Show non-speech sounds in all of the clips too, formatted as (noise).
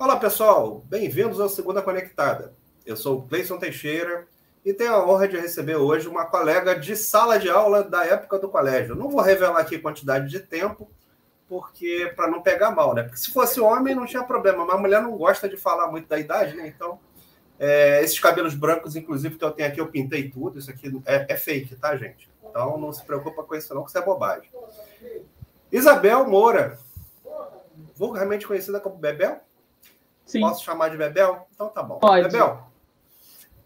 Olá, pessoal. Bem-vindos ao Segunda Conectada. Eu sou o Cleison Teixeira e tenho a honra de receber hoje uma colega de sala de aula da época do colégio. Não vou revelar aqui a quantidade de tempo, porque para não pegar mal, né? Porque se fosse homem não tinha problema, mas mulher não gosta de falar muito da idade, né? Então, é, esses cabelos brancos, inclusive, que eu tenho aqui, eu pintei tudo. Isso aqui é, é fake, tá, gente? Então não se preocupa com isso, não, que isso é bobagem. Isabel Moura, vulgarmente conhecida como Bebel? Sim. Posso chamar de Bebel? Então tá bom. Pode. Bebel,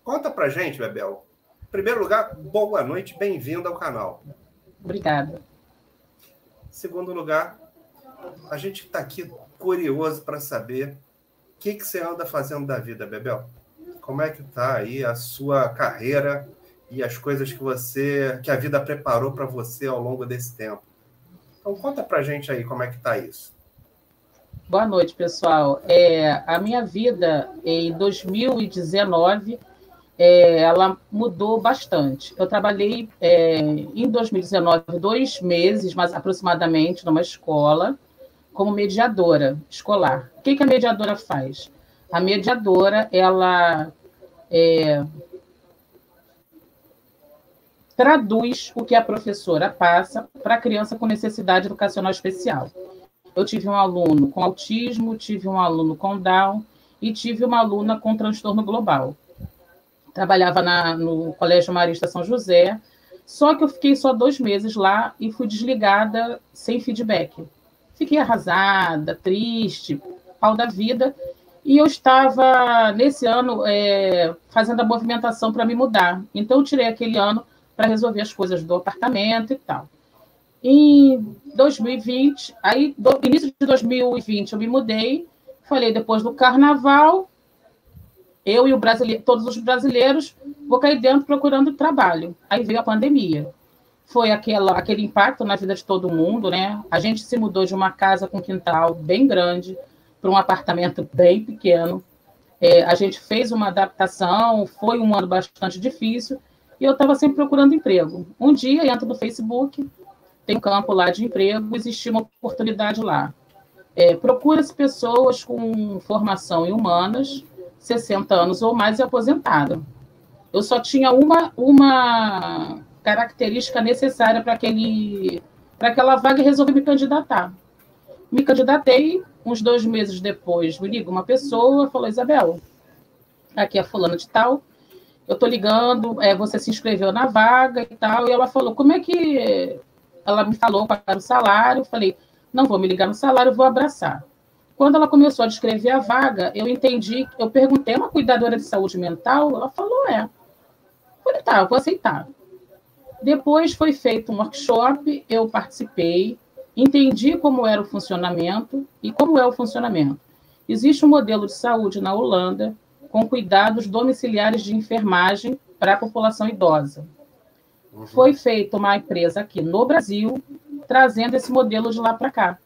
conta pra gente, Bebel. Em primeiro lugar, boa noite, bem-vinda ao canal. Obrigada. Segundo lugar, a gente está aqui curioso para saber o que, que você anda fazendo da vida, Bebel. Como é que tá aí a sua carreira e as coisas que você, que a vida preparou para você ao longo desse tempo? Então conta pra gente aí como é que tá isso. Boa noite, pessoal. É, a minha vida em 2019 é, ela mudou bastante. Eu trabalhei é, em 2019 dois meses, mais aproximadamente, numa escola como mediadora escolar. O que, que a mediadora faz? A mediadora ela é, traduz o que a professora passa para a criança com necessidade educacional especial. Eu tive um aluno com autismo, tive um aluno com Down e tive uma aluna com transtorno global. Trabalhava na, no Colégio Marista São José, só que eu fiquei só dois meses lá e fui desligada sem feedback. Fiquei arrasada, triste, pau da vida, e eu estava, nesse ano, é, fazendo a movimentação para me mudar. Então, eu tirei aquele ano para resolver as coisas do apartamento e tal. Em 2020, aí, do início de 2020, eu me mudei. Falei, depois do carnaval, eu e o brasileiro, todos os brasileiros, vou cair dentro procurando trabalho. Aí veio a pandemia. Foi aquela, aquele impacto na vida de todo mundo, né? A gente se mudou de uma casa com quintal bem grande para um apartamento bem pequeno. É, a gente fez uma adaptação, foi um ano bastante difícil, e eu estava sempre procurando emprego. Um dia, entro no Facebook, tem um campo lá de emprego, existia uma oportunidade lá. É, Procura-se pessoas com formação em humanas, 60 anos ou mais e aposentada. Eu só tinha uma, uma característica necessária para aquele para aquela vaga e resolvi me candidatar. Me candidatei, uns dois meses depois, me liga uma pessoa, falou, Isabel, aqui é fulano de tal, eu estou ligando, é, você se inscreveu na vaga e tal, e ela falou, como é que ela me falou para o salário, falei, não vou me ligar no salário, vou abraçar. Quando ela começou a descrever a vaga, eu entendi, eu perguntei, uma cuidadora de saúde mental? Ela falou, é. Eu falei, tá, eu vou aceitar. Depois foi feito um workshop, eu participei, entendi como era o funcionamento e como é o funcionamento. Existe um modelo de saúde na Holanda com cuidados domiciliares de enfermagem para a população idosa. Uhum. Foi feita uma empresa aqui no Brasil, trazendo esse modelo de lá para cá.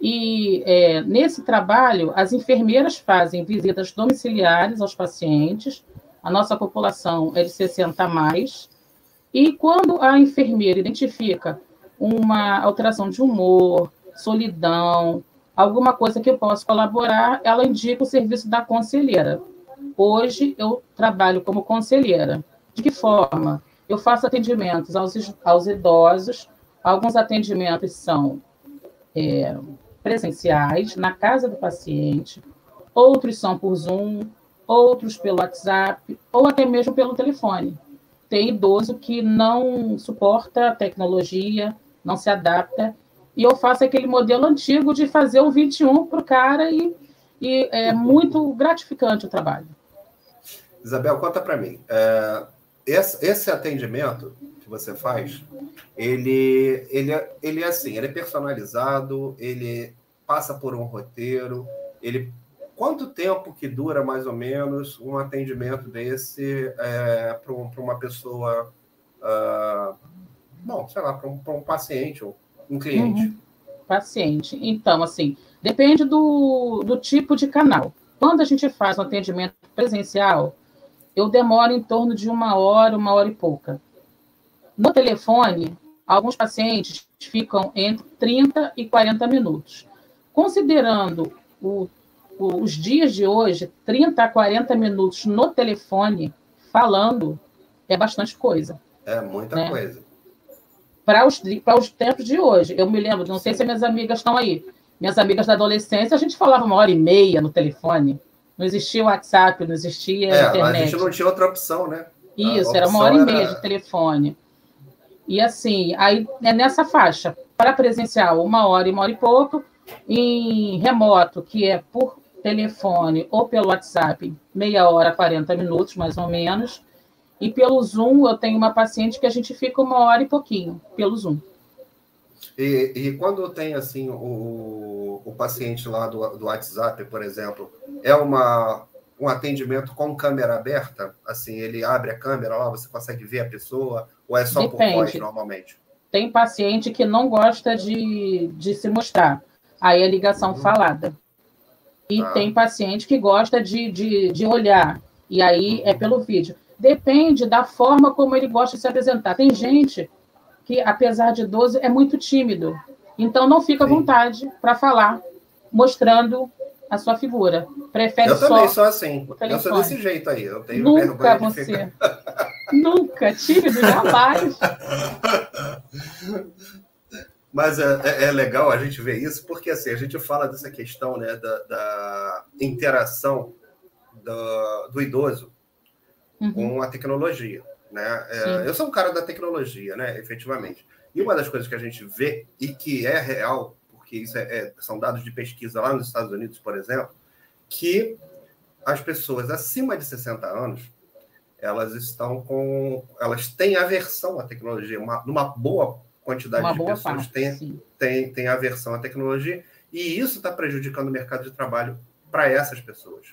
E é, nesse trabalho, as enfermeiras fazem visitas domiciliares aos pacientes, a nossa população é de 60 a mais, e quando a enfermeira identifica uma alteração de humor, solidão, alguma coisa que eu possa colaborar, ela indica o serviço da conselheira. Hoje eu trabalho como conselheira. De que forma? Eu faço atendimentos aos, aos idosos, alguns atendimentos são é, presenciais, na casa do paciente, outros são por Zoom, outros pelo WhatsApp, ou até mesmo pelo telefone. Tem idoso que não suporta a tecnologia, não se adapta, e eu faço aquele modelo antigo de fazer o 21 para o cara e, e é muito gratificante o trabalho. Isabel, conta para mim. É, esse, esse, atendimento que você faz, ele, ele, é, ele é assim, ele é personalizado, ele passa por um roteiro, ele quanto tempo que dura mais ou menos um atendimento desse é, para um, uma pessoa, uh, bom, sei lá, para um, um, paciente ou um cliente? Uhum. Paciente. Então, assim, depende do, do tipo de canal. Quando a gente faz um atendimento presencial, eu demoro em torno de uma hora, uma hora e pouca. No telefone, alguns pacientes ficam entre 30 e 40 minutos. Considerando o, os dias de hoje, 30 a 40 minutos no telefone falando é bastante coisa. É muita né? coisa. Para os, para os tempos de hoje. Eu me lembro, não sei se minhas amigas estão aí. Minhas amigas da adolescência, a gente falava uma hora e meia no telefone. Não existia WhatsApp, não existia é, internet. A gente não tinha outra opção, né? Isso, era uma hora e meia de telefone. E assim, aí é nessa faixa. Para presencial, uma hora e uma hora e pouco. Em remoto, que é por telefone ou pelo WhatsApp, meia hora, 40 minutos, mais ou menos. E pelo Zoom, eu tenho uma paciente que a gente fica uma hora e pouquinho, pelo Zoom. E, e quando tem, assim, o, o paciente lá do, do WhatsApp, por exemplo, é uma, um atendimento com câmera aberta? Assim, ele abre a câmera lá, você consegue ver a pessoa? Ou é só Depende. por voz, normalmente? Tem paciente que não gosta de, de se mostrar. Aí é ligação uhum. falada. E ah. tem paciente que gosta de, de, de olhar. E aí é pelo vídeo. Depende da forma como ele gosta de se apresentar. Tem gente que, apesar de idoso, é muito tímido. Então não fica à vontade para falar, mostrando a sua figura. Prefere eu só. Eu também sou assim. Eu sou desse jeito aí. Eu tenho Nunca você. (laughs) Nunca. Tímido, jamais. (laughs) Mas é, é, é, legal a gente ver isso, porque assim, a gente fala dessa questão né, da, da interação do, do idoso uhum. com a tecnologia. Né? É, eu sou um cara da tecnologia, né, efetivamente. E uma das coisas que a gente vê e que é real, porque isso é, é, são dados de pesquisa lá nos Estados Unidos, por exemplo, que as pessoas acima de 60 anos elas estão com. elas têm aversão à tecnologia, uma, numa boa quantidade Uma de pessoas parte, tem, tem, tem aversão à tecnologia, e isso está prejudicando o mercado de trabalho para essas pessoas.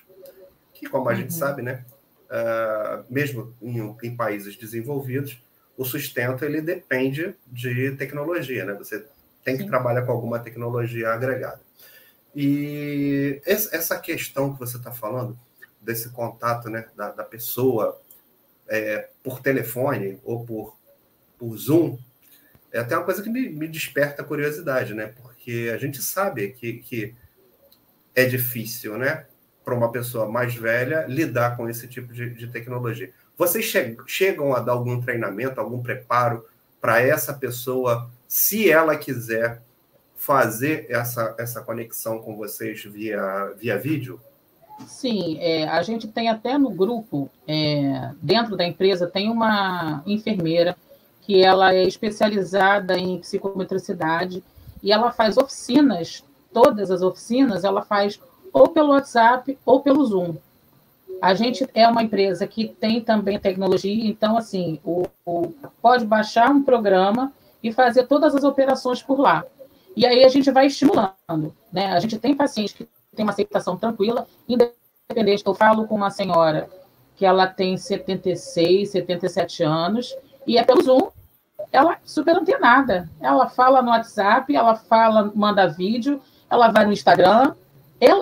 Que, como a uhum. gente sabe, né, uh, mesmo em, em, países desenvolvidos, o sustento ele depende de tecnologia, né? Você tem que Sim. trabalhar com alguma tecnologia agregada. E essa questão que você está falando, desse contato né, da, da pessoa é, por telefone ou por, por Zoom, é até uma coisa que me, me desperta curiosidade, né? Porque a gente sabe que, que é difícil, né? Para uma pessoa mais velha lidar com esse tipo de, de tecnologia. Vocês che chegam a dar algum treinamento, algum preparo para essa pessoa, se ela quiser fazer essa, essa conexão com vocês via, via vídeo? Sim, é, a gente tem até no grupo, é, dentro da empresa, tem uma enfermeira que ela é especializada em psicometricidade e ela faz oficinas, todas as oficinas ela faz ou pelo WhatsApp ou pelo Zoom. A gente é uma empresa que tem também tecnologia, então assim, o, o, pode baixar um programa e fazer todas as operações por lá. E aí a gente vai estimulando, né? A gente tem pacientes que tem uma aceitação tranquila, independente. Eu falo com uma senhora que ela tem 76, 77 anos, e é pelo Zoom, ela super antenada. Ela fala no WhatsApp, ela fala, manda vídeo, ela vai no Instagram.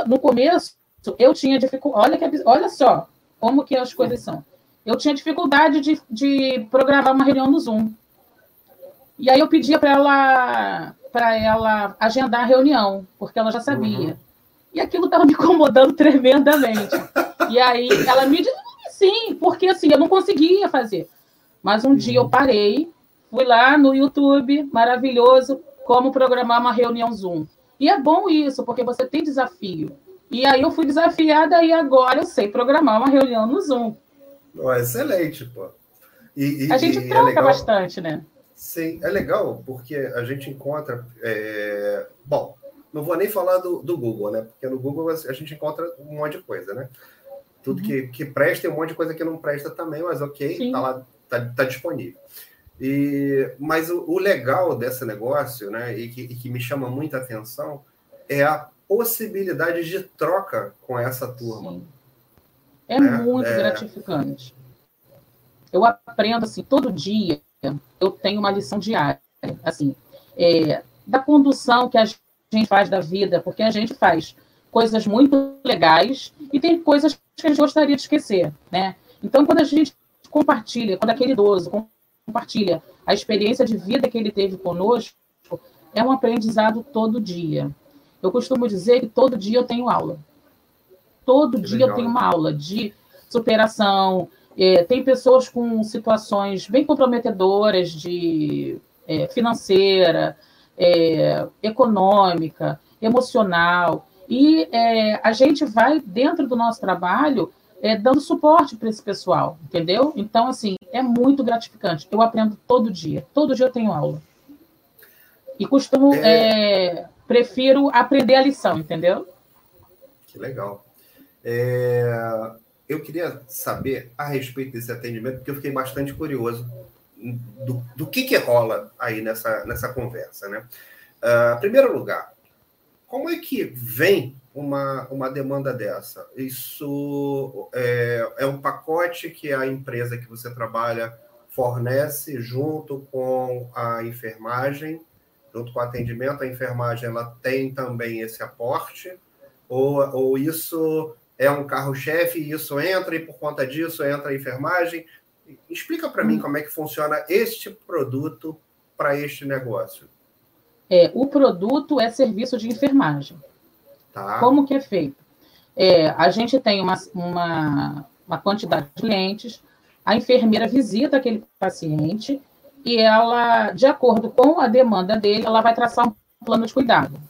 No começo, eu tinha dificuldade. Olha, que, olha só como que as coisas são. Eu tinha dificuldade de, de programar uma reunião no Zoom. E aí eu pedia para ela para ela agendar a reunião, porque ela já sabia. Uhum. E aquilo estava me incomodando (laughs) tremendamente. e aí ela me disse, sim, porque assim, eu não conseguia fazer. Mas um uhum. dia eu parei, Fui lá no YouTube, maravilhoso, como programar uma reunião Zoom. E é bom isso, porque você tem desafio. E aí eu fui desafiada e agora eu sei programar uma reunião no Zoom. Oh, excelente, pô. E, e, a gente é troca é bastante, né? Sim, é legal, porque a gente encontra. É... Bom, não vou nem falar do, do, Google, né? Porque no Google a gente encontra um monte de coisa, né? Tudo uhum. que, que presta e um monte de coisa que não presta também, mas ok, Sim. tá lá, tá, tá disponível. E, mas o, o, legal desse negócio, né, e que, e que me chama muita atenção, é a possibilidade de troca com essa turma. Sim. É né? muito é... gratificante. Eu aprendo assim todo dia. Eu tenho uma lição diária, assim, é, da condução que a gente faz da vida, porque a gente faz coisas muito legais e tem coisas que a gente gostaria de esquecer, né? Então, quando a gente compartilha, quando aquele idoso compartilha a experiência de vida que ele teve conosco, é um aprendizado todo dia. Eu costumo dizer que todo dia eu tenho aula. Todo que dia legal. eu tenho uma aula de superação. É, tem pessoas com situações bem comprometedoras de é, financeira, é, econômica, emocional. E é, a gente vai, dentro do nosso trabalho, é, dando suporte para esse pessoal, entendeu? Então, assim, é muito gratificante. Eu aprendo todo dia. Todo dia eu tenho aula. E costumo, é... é prefiro aprender a lição, entendeu? Que legal. É... Eu queria saber a respeito desse atendimento, porque eu fiquei bastante curioso do, do que, que rola aí nessa, nessa conversa, né? Uh, primeiro lugar, como é que vem uma, uma demanda dessa? Isso é, é um pacote que a empresa que você trabalha fornece junto com a enfermagem, junto com o atendimento, a enfermagem ela tem também esse aporte, ou, ou isso é um carro-chefe e isso entra e por conta disso entra a enfermagem? Explica para mim como é que funciona este produto para este negócio. É, o produto é serviço de enfermagem. Tá. Como que é feito? É, a gente tem uma, uma, uma quantidade de clientes, a enfermeira visita aquele paciente e ela, de acordo com a demanda dele, ela vai traçar um plano de cuidado.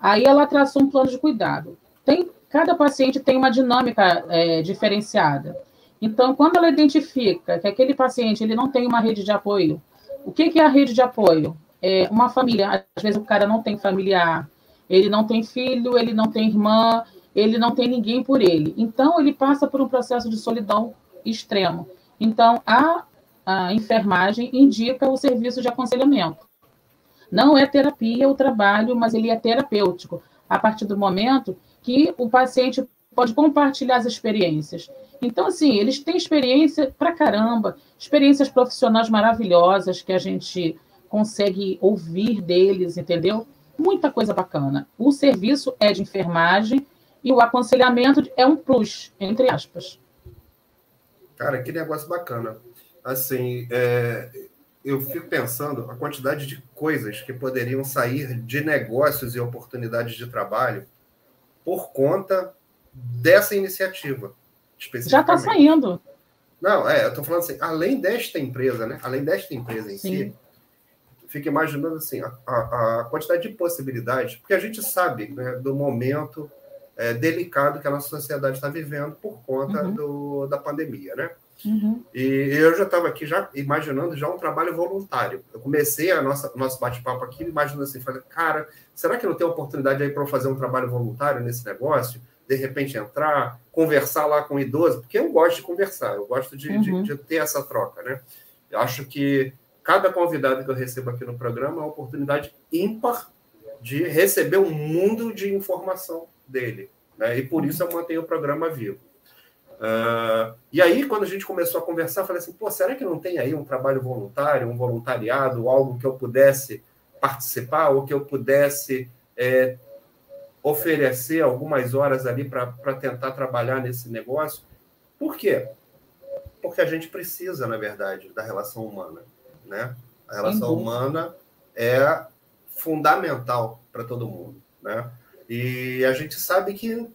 Aí ela traçou um plano de cuidado. Tem, cada paciente tem uma dinâmica é, diferenciada. Então, quando ela identifica que aquele paciente ele não tem uma rede de apoio, o que, que é a rede de apoio? É uma família. Às vezes o cara não tem familiar, ele não tem filho, ele não tem irmã, ele não tem ninguém por ele. Então, ele passa por um processo de solidão extremo. Então, a, a enfermagem indica o serviço de aconselhamento. Não é terapia o trabalho, mas ele é terapêutico, a partir do momento que o paciente pode compartilhar as experiências. Então, assim, eles têm experiência pra caramba, experiências profissionais maravilhosas que a gente consegue ouvir deles, entendeu? Muita coisa bacana. O serviço é de enfermagem e o aconselhamento é um plus, entre aspas. Cara, que negócio bacana. Assim, é, eu fico pensando a quantidade de coisas que poderiam sair de negócios e oportunidades de trabalho por conta dessa iniciativa. Já está saindo. Não, é, eu estou falando assim, além desta empresa, né? Além desta empresa em Sim. si, fica imaginando assim, a, a, a, quantidade de possibilidades, porque a gente sabe né, do momento é, delicado que a nossa sociedade está vivendo por conta uhum. do, da pandemia, né? Uhum. E eu já estava aqui já imaginando já um trabalho voluntário. Eu comecei a nossa nosso bate-papo aqui imaginando assim, falei, cara, será que não tem oportunidade aí para eu fazer um trabalho voluntário nesse negócio? De repente entrar, conversar lá com o idoso, porque eu gosto de conversar, eu gosto de, uhum. de, de ter essa troca, né? Eu acho que cada convidado que eu recebo aqui no programa é uma oportunidade ímpar de receber um mundo de informação dele. Né? E por isso eu mantenho o programa vivo. Uh, e aí, quando a gente começou a conversar, eu falei assim: pô, será que não tem aí um trabalho voluntário, um voluntariado, algo que eu pudesse participar ou que eu pudesse é, oferecer algumas horas ali para tentar trabalhar nesse negócio? Por quê? Porque a gente precisa, na verdade, da relação humana né? A relação humana é fundamental para todo mundo, né? E a gente sabe que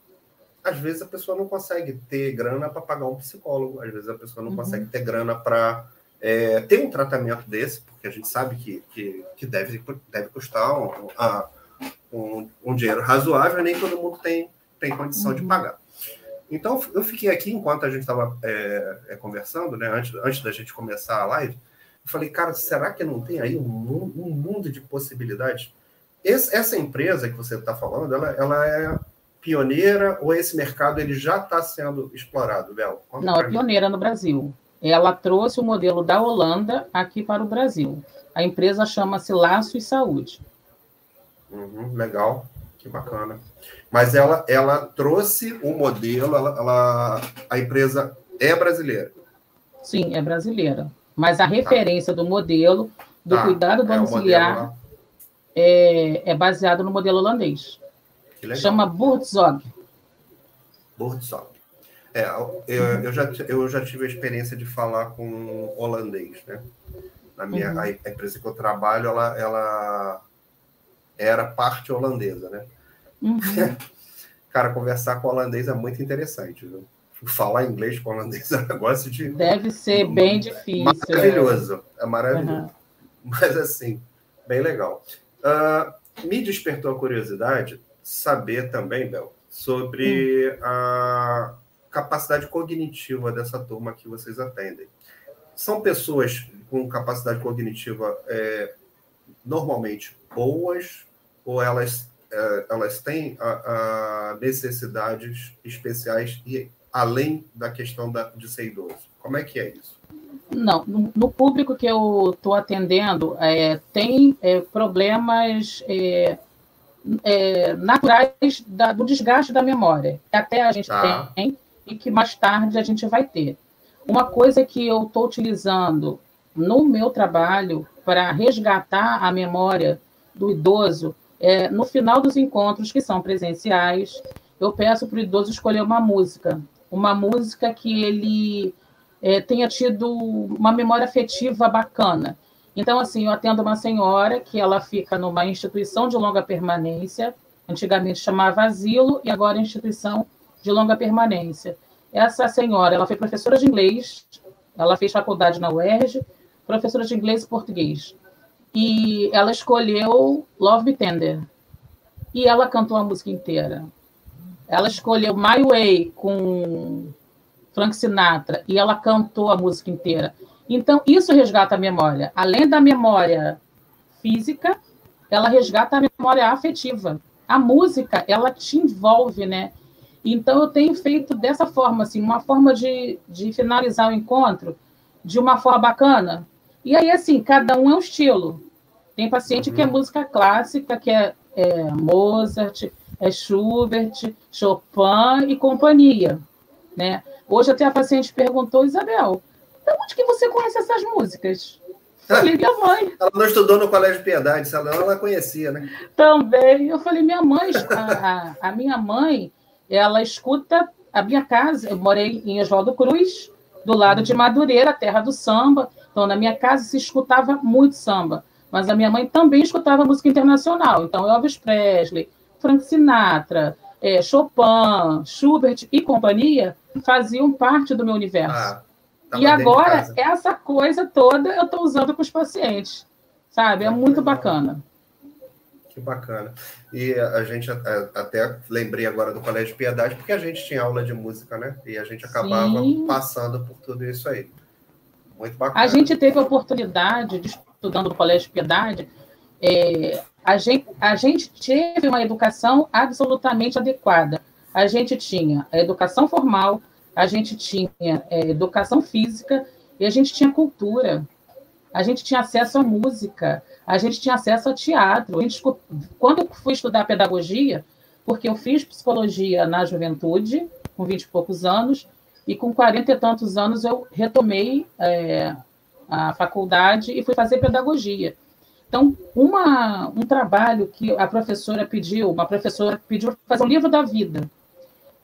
às vezes a pessoa não consegue ter grana para pagar um psicólogo, às vezes a pessoa não uhum. consegue ter grana para é, ter um tratamento desse, porque a gente sabe que, que, que deve, deve custar um, um, um, dinheiro razoável, nem todo mundo tem, tem condição uhum. de pagar. Então, eu fiquei aqui enquanto a gente estava é, é, conversando, né, antes, antes da gente começar a live, eu falei, cara, será que não tem aí um, um mundo de possibilidades? Esse, essa empresa que você está falando, ela, ela é pioneira ou esse mercado ele já está sendo explorado, Bel? Não, é pioneira no Brasil. Ela trouxe o modelo da Holanda aqui para o Brasil. A empresa chama-se Laço e Saúde. Uhum, legal, que bacana. Mas ela, ela trouxe o modelo, ela, ela, a empresa é brasileira. Sim, é brasileira. Mas a referência tá. do modelo do tá. cuidado domiciliar é, é, é, baseado no modelo holandês. Chama Buurtzorg. Buurtzorg. É, eu, eu, já, eu já tive a experiência de falar com holandês, né? Na minha, uhum. a, a, empresa que eu trabalho, ela, ela era parte holandesa, né? Uhum. (laughs) Cara, conversar com holandês é muito interessante, viu? Falar inglês com holandês é um negócio de. Deve ser bem difícil. Maravilhoso. É, é maravilhoso. Uhum. Mas, assim, bem legal. Uh, me despertou a curiosidade saber também, Bel, sobre hum. a capacidade cognitiva dessa turma que vocês atendem. São pessoas com capacidade cognitiva é, normalmente boas ou elas, é, elas têm a, a necessidades especiais e além da questão da, de ser idoso? Como é que é isso? Não, no, público que eu estou atendendo, é, tem é, problemas é, é naturais da, do desgaste da memória, que até a gente tá. tem e que mais tarde a gente vai ter. Uma coisa que eu estou utilizando no meu trabalho para resgatar a memória do idoso é no final dos encontros que são presenciais, eu peço para o idoso escolher uma música uma música que ele é, tenha tido uma memória afetiva bacana. Então, assim, eu atendo uma senhora que ela fica numa instituição de longa permanência, antigamente chamava asilo, e agora é instituição de longa permanência. Essa senhora, ela foi professora de inglês, ela fez faculdade na UERJ, professora de inglês e português. E ela escolheu Love Me Tender. E ela cantou a música inteira. Ela escolheu My Way com Frank Sinatra e ela cantou a música inteira. Então, isso resgata a memória. Além da memória física, ela resgata a memória afetiva. A música, ela te envolve, né? Então, eu tenho feito dessa forma, assim, uma forma de, de finalizar o encontro de uma forma bacana. E aí, assim, cada um é um estilo. Tem paciente que é uhum. música clássica, que é, é Mozart, é Schubert, Chopin e companhia. Né? Hoje até a paciente perguntou, Isabel, de onde que você conhece essas músicas? Falei, minha mãe. Ela não estudou no Colégio Piedade, senão ela conhecia, né? Também. Eu falei, minha mãe, a, a, a minha mãe, ela escuta a minha casa. Eu morei em Oswaldo Cruz, do lado de Madureira, terra do samba. Então, na minha casa se escutava muito samba. Mas a minha mãe também escutava música internacional. Então, Elvis Presley, Frank Sinatra, é, Chopin, Schubert e companhia faziam parte do meu universo. Ah, e agora, essa coisa toda eu estou usando com os pacientes, sabe? É muito bacana. Que bacana. E a gente até lembrei agora do Colégio Piedade, porque a gente tinha aula de música, né? E a gente acabava Sim. passando por tudo isso aí. Muito bacana. A gente teve a oportunidade de estudando no Colégio Piedade, é, a gente, a gente teve uma educação absolutamente adequada. A gente tinha a educação formal, a gente tinha é, educação física e a gente tinha cultura. A gente tinha acesso à música, a gente tinha acesso ao teatro. A gente, quando eu fui estudar pedagogia, porque eu fiz psicologia na juventude, com 20 e poucos anos, e com 40 e tantos anos eu retomei é, a faculdade e fui fazer pedagogia. Então, uma, um trabalho que a professora pediu, uma professora pediu fazer um livro da vida.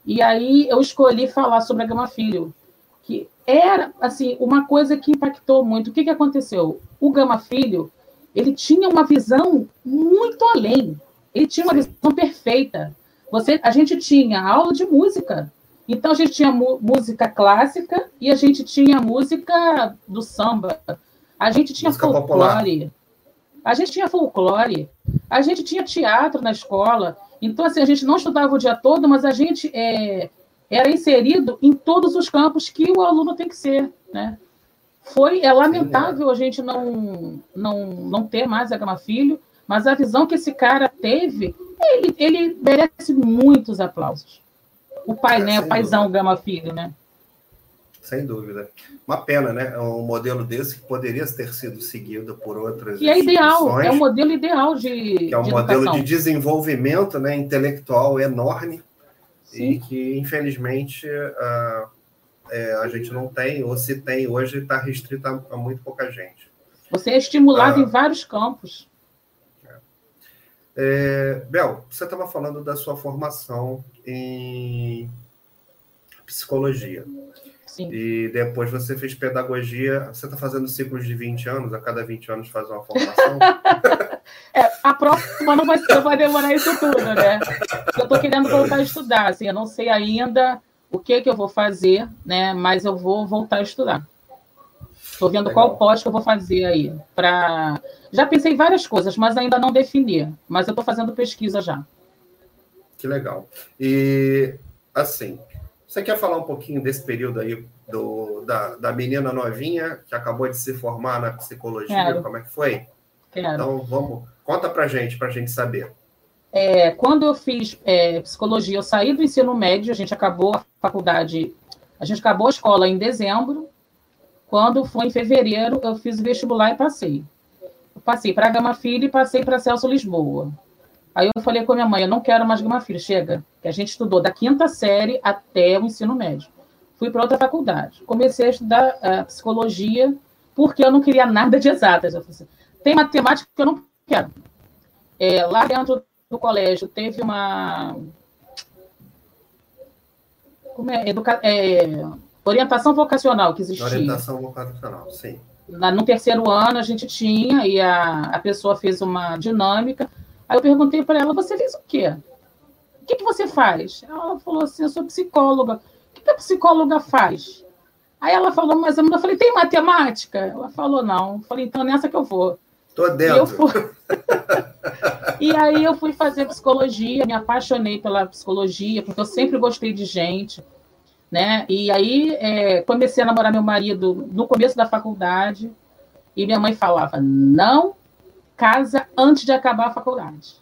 E aí eu escolhi falar sobre a Gama Filho, que era assim uma coisa que impactou muito. O que, que aconteceu? O Gama Filho ele tinha uma visão muito além. Ele tinha uma visão perfeita. Você, a gente tinha aula de música. Então a gente tinha música clássica e a gente tinha música do samba. A gente tinha música folclore. Popular. A gente tinha folclore, a gente tinha teatro na escola. Então, assim, a gente não estudava o dia todo, mas a gente é, era inserido em todos os campos que o aluno tem que ser, né? Foi, é lamentável é. a gente não, não, não ter mais a Gama Filho, mas a visão que esse cara teve, ele, ele merece muitos aplausos. O pai, é, né? O paizão Gama Filho, né? Sem dúvida. Uma pena, né? É um modelo desse que poderia ter sido seguido por outras. E é ideal, é um modelo ideal de. Que é um de modelo educação. de desenvolvimento né, intelectual enorme Sim. e que, infelizmente, uh, é, a gente não tem, ou se tem hoje, está restrito a, a, muito pouca gente. Você é estimulado uh, em vários campos. É Bel, você estava falando da sua formação em psicologia. Sim. E depois você fez pedagogia. Você está fazendo ciclos de 20 anos, a cada 20 anos faz uma formação? (laughs) É, a próxima não vai, não vai demorar isso tudo, né? Eu estou querendo voltar a estudar, assim, eu não sei ainda o que, que eu vou fazer, né? Mas eu vou voltar a estudar. Estou vendo Legal. qual pós que eu vou fazer aí. Pra... Já pensei em várias coisas, mas ainda não defini. Mas eu estou fazendo pesquisa já. Que legal. E, assim, você quer falar um pouquinho desse período aí do, da, da menina novinha que acabou de se formar na psicologia? Quero. Como é que foi? Quero. Então, vamos, conta pra gente, pra gente saber. É, quando eu fiz é, psicologia, eu saí do ensino médio, a gente acabou a faculdade, a gente acabou a escola em dezembro. Quando foi em fevereiro, eu fiz o vestibular e passei. Eu passei para Gama Filho e passei para Celso Lisboa. Aí eu falei com a minha mãe, eu não quero mais Gama Filho, chega. Que a gente estudou da quinta série até o ensino médio. Fui para outra faculdade. Comecei a estudar uh, psicologia porque eu não queria nada de exatas. Eu falei assim, tem matemática que eu não quero. É, lá dentro do colégio teve uma como é, educa... É, orientação vocacional que existia. Orientação vocacional, sim. No terceiro ano a gente tinha e a, a pessoa fez uma dinâmica Aí eu perguntei para ela: você fez o quê? O que, que você faz? Ela falou assim: eu sou psicóloga. O que, que a psicóloga faz? Aí ela falou, mas eu falei, tem matemática? Ela falou, não. Eu falei, então nessa que eu vou. Tô dentro. E, fui... (laughs) e aí eu fui fazer psicologia, me apaixonei pela psicologia, porque eu sempre gostei de gente, né? E aí é, comecei a namorar meu marido no começo da faculdade, e minha mãe falava, não casa antes de acabar a faculdade.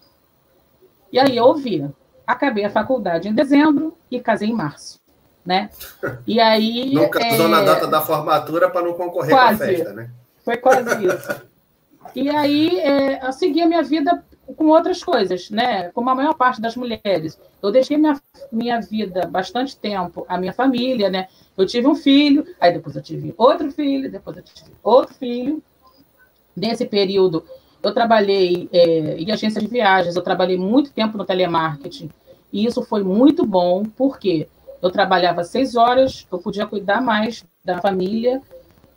E aí eu ouvi. Acabei a faculdade em dezembro e casei em março. Né? E aí. Não casou é... na data da formatura para não concorrer quase, com a festa, né? Foi quase isso. E aí é, eu segui a minha vida com outras coisas, né? Como a maior parte das mulheres. Eu deixei minha, minha vida bastante tempo, a minha família, né? Eu tive um filho, aí depois eu tive outro filho, depois eu tive outro filho. Nesse período, eu trabalhei é, em agência de viagens, eu trabalhei muito tempo no telemarketing, e isso foi muito bom, porque eu trabalhava seis horas, eu podia cuidar mais da família,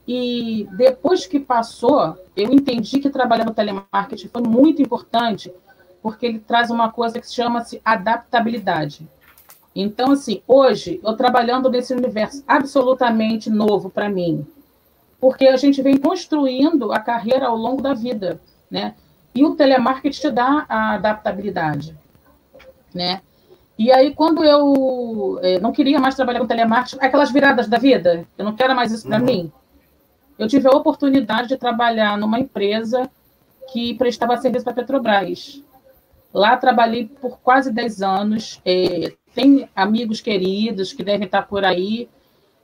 e depois que passou, eu entendi que trabalhar no telemarketing foi muito importante, porque ele traz uma coisa que chama-se adaptabilidade. Então, assim, hoje, eu trabalhando nesse universo absolutamente novo para mim, porque a gente vem construindo a carreira ao longo da vida né? E o telemarketing te dá a adaptabilidade, né? E aí, quando eu é, não queria mais trabalhar com telemarketing, aquelas viradas da vida, eu não quero mais isso para uhum. mim. Eu tive a oportunidade de trabalhar numa empresa que prestava serviço para a Petrobras. Lá trabalhei por quase 10 anos. É, tem amigos queridos que devem estar por aí.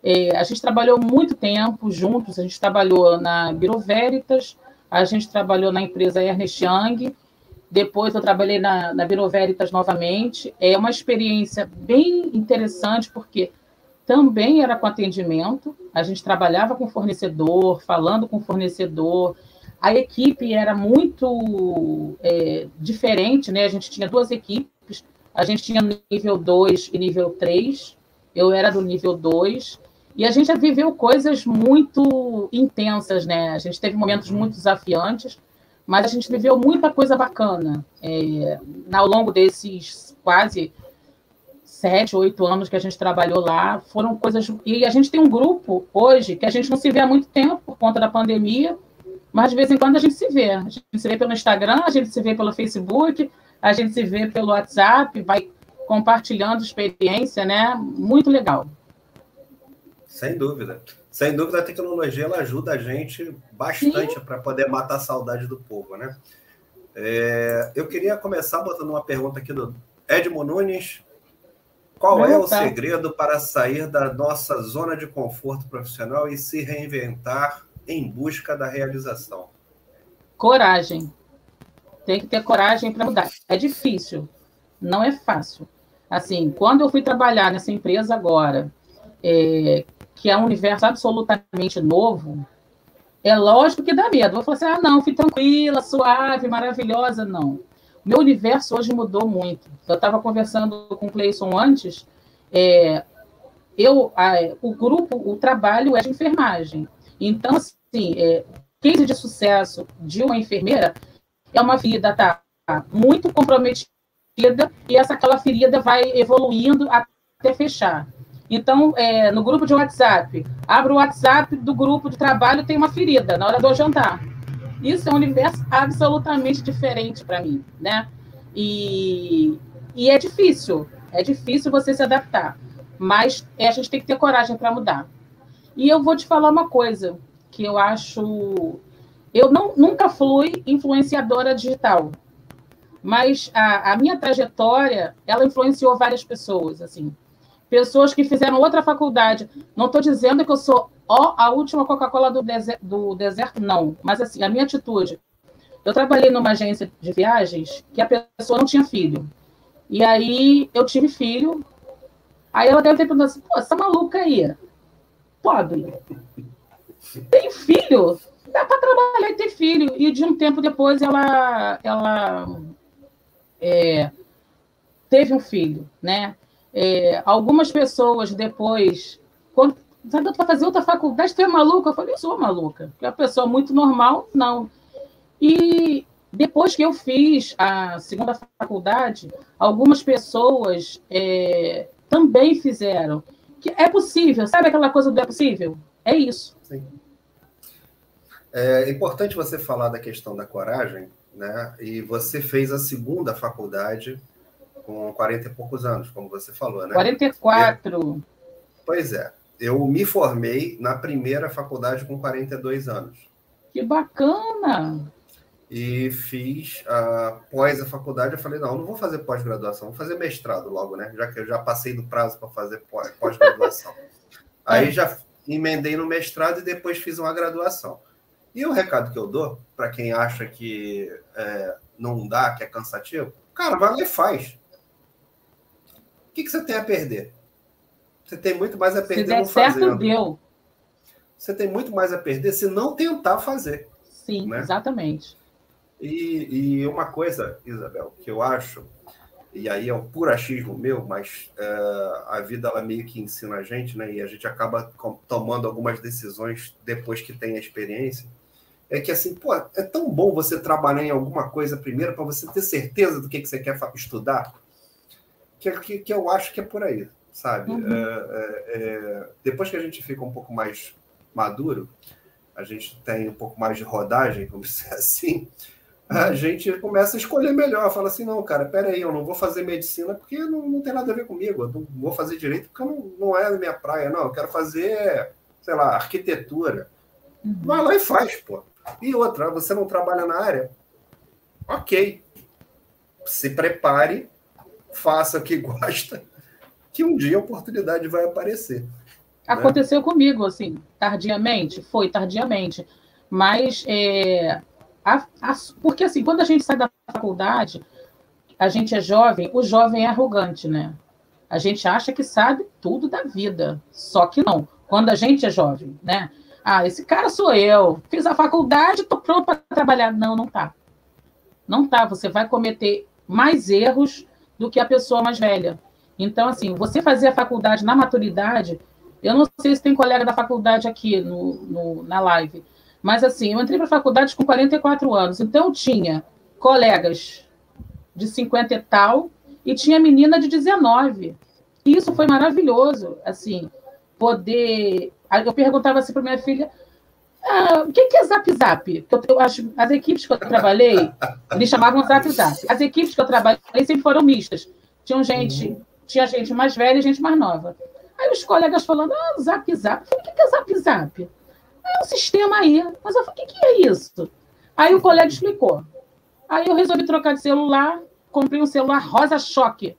É, a gente trabalhou muito tempo juntos. A gente trabalhou na Biro Veritas, a gente trabalhou na empresa Ernest Young, depois eu trabalhei na, na Biro Veritas novamente. É uma experiência bem interessante, porque também era com atendimento, a gente trabalhava com fornecedor, falando com fornecedor, a equipe era muito é, diferente, né? A gente tinha duas equipes, a gente tinha nível 2 e nível 3, eu era do nível 2, e a gente já viveu coisas muito intensas, né? A gente teve momentos uhum. muito desafiantes, mas a gente viveu muita coisa bacana é, ao longo desses quase sete, oito anos que a gente trabalhou lá. Foram coisas. E a gente tem um grupo hoje que a gente não se vê há muito tempo por conta da pandemia, mas de vez em quando a gente se vê. A gente se vê pelo Instagram, a gente se vê pelo Facebook, a gente se vê pelo WhatsApp, vai compartilhando experiência, né? Muito legal. Sem dúvida. Sem dúvida, a tecnologia ela ajuda a gente bastante para poder matar a saudade do povo, né? É, eu queria começar botando uma pergunta aqui do Edmo Nunes. Qual Não, é o tá. segredo para sair da nossa zona de conforto profissional e se reinventar em busca da realização? Coragem. Tem que ter coragem para mudar. É difícil, não é fácil. Assim, quando eu fui trabalhar nessa empresa agora, é, que é um universo absolutamente novo, é lógico que dá medo. Eu vou falar assim, ah, não, fui tranquila, suave, maravilhosa. Não. Meu universo hoje mudou muito. Eu estava conversando com o Cleison antes, é, eu, a, o grupo, o trabalho é de enfermagem. Então, assim, é, case de sucesso de uma enfermeira é uma ferida tá muito comprometida e essa aquela ferida vai evoluindo até fechar. Então, é, no grupo de WhatsApp, abre o WhatsApp do grupo de trabalho, tem uma ferida na hora do jantar. Isso é um universo absolutamente diferente para mim, né? E, e é difícil, é difícil você se adaptar, mas é, a gente tem que ter coragem para mudar. E eu vou te falar uma coisa que eu acho. Eu não, nunca fui influenciadora digital, mas a, a minha trajetória ela influenciou várias pessoas, assim pessoas que fizeram outra faculdade. Não estou dizendo que eu sou ó, a última Coca-Cola do, do deserto, não. Mas, assim, a minha atitude. Eu trabalhei numa agência de viagens que a pessoa não tinha filho. E aí eu tive filho. Aí ela deve ter perguntado assim: pô, essa maluca aí, pobre, tem filho? Dá para trabalhar e ter filho. E de um tempo depois ela, ela é, teve um filho, né? É, algumas pessoas depois, quando sabe, para fazer outra faculdade, tu é maluca? Eu falei, sou maluca. Porque é uma pessoa muito normal, não. E depois que eu fiz a segunda faculdade, algumas pessoas é, também fizeram. Que é possível, sabe aquela coisa do é possível? É isso. Sim. É importante você falar da questão da coragem, né? E você fez a segunda faculdade com 40 e poucos anos, como você falou, né? 44. pois é. Eu me formei na primeira faculdade com 42 anos. Que bacana! E fiz, após a faculdade, eu falei, não, não vou fazer pós-graduação, vou fazer mestrado logo, né? Já que eu já passei do prazo para fazer pós-graduação. (laughs) Aí já emendei no mestrado e depois fiz uma graduação. E o recado que eu dou, para quem acha que é, não dá, que é cansativo, cara, vai lá e faz que, que você tem a perder? Você tem muito mais a perder se der não certo, fazendo. Deu. Você tem muito mais a perder se não tentar fazer. Sim, né? exatamente. E, e, uma coisa, Isabel, que eu acho, e aí é um puro achismo meu, mas uh, a vida ela meio que ensina a gente, né? E a gente acaba tomando algumas decisões depois que tem a experiência. É que assim, pô, é tão bom você trabalhar em alguma coisa primeiro para você ter certeza do que, que você quer estudar que, que, que eu acho que é por aí, sabe? Uhum. É, é, é, depois que a gente fica um pouco mais maduro, a gente tem um pouco mais de rodagem, (laughs) vamos dizer assim, a uhum. gente começa a escolher melhor. Fala assim, não, cara, peraí, eu não vou fazer medicina porque não, não tem nada a ver comigo. Eu não vou fazer direito porque não, não é a minha praia, não. Eu quero fazer, sei lá, arquitetura. Uhum. Vai lá e faz, pô. E outra, você não trabalha na área? Ok. Se prepare faça o que (laughs) gosta, que um dia a oportunidade vai aparecer. Né? Aconteceu né? comigo, assim, tardiamente? Foi, tardiamente. Mas, é, a, a, porque assim, quando a gente sai da faculdade, a gente é jovem, o jovem é arrogante, né? A gente acha que sabe tudo da vida, só que não. Quando a gente é jovem, né? Ah, esse cara sou eu, fiz a faculdade, estou pronto para trabalhar. Não, não tá. Não tá. Você vai cometer mais erros do que a pessoa mais velha. Então, assim, você fazer a faculdade na maturidade, eu não sei se tem colega da faculdade aqui no, no na live, mas assim, eu entrei para a faculdade com 44 anos, então eu tinha colegas de 50 e tal, e tinha menina de 19. E isso foi maravilhoso, assim, poder. Eu perguntava assim para minha filha: ah, o que é Zap Zap? Eu, eu acho, as equipes que eu trabalhei, eles chamavam Zap Zap. As equipes que eu trabalhei sempre foram mistas. Tinha gente, uhum. tinha gente mais velha e gente mais nova. Aí os colegas falando, ah, Zap Zap. Eu falei, o que é Zap Zap? É um sistema aí. Mas eu falei, o que é isso? Aí o colega explicou. Aí eu resolvi trocar de celular, comprei um celular rosa choque.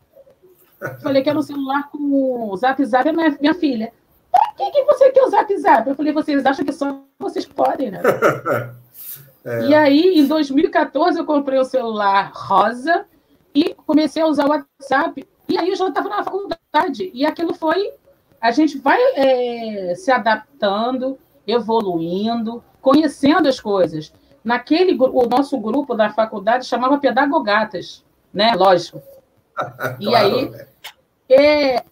Falei que era um celular com o Zap Zap, é minha, minha filha. Pra que, que você quer o Zap Zap? Eu falei, vocês acham que só vocês podem, né? (laughs) é. E aí, em 2014, eu comprei o celular rosa e comecei a usar o WhatsApp. E aí eu já estava na faculdade. E aquilo foi. A gente vai é, se adaptando, evoluindo, conhecendo as coisas. Naquele o nosso grupo da faculdade chamava Pedagogatas, né? Lógico. claro, (laughs) e aí né? é,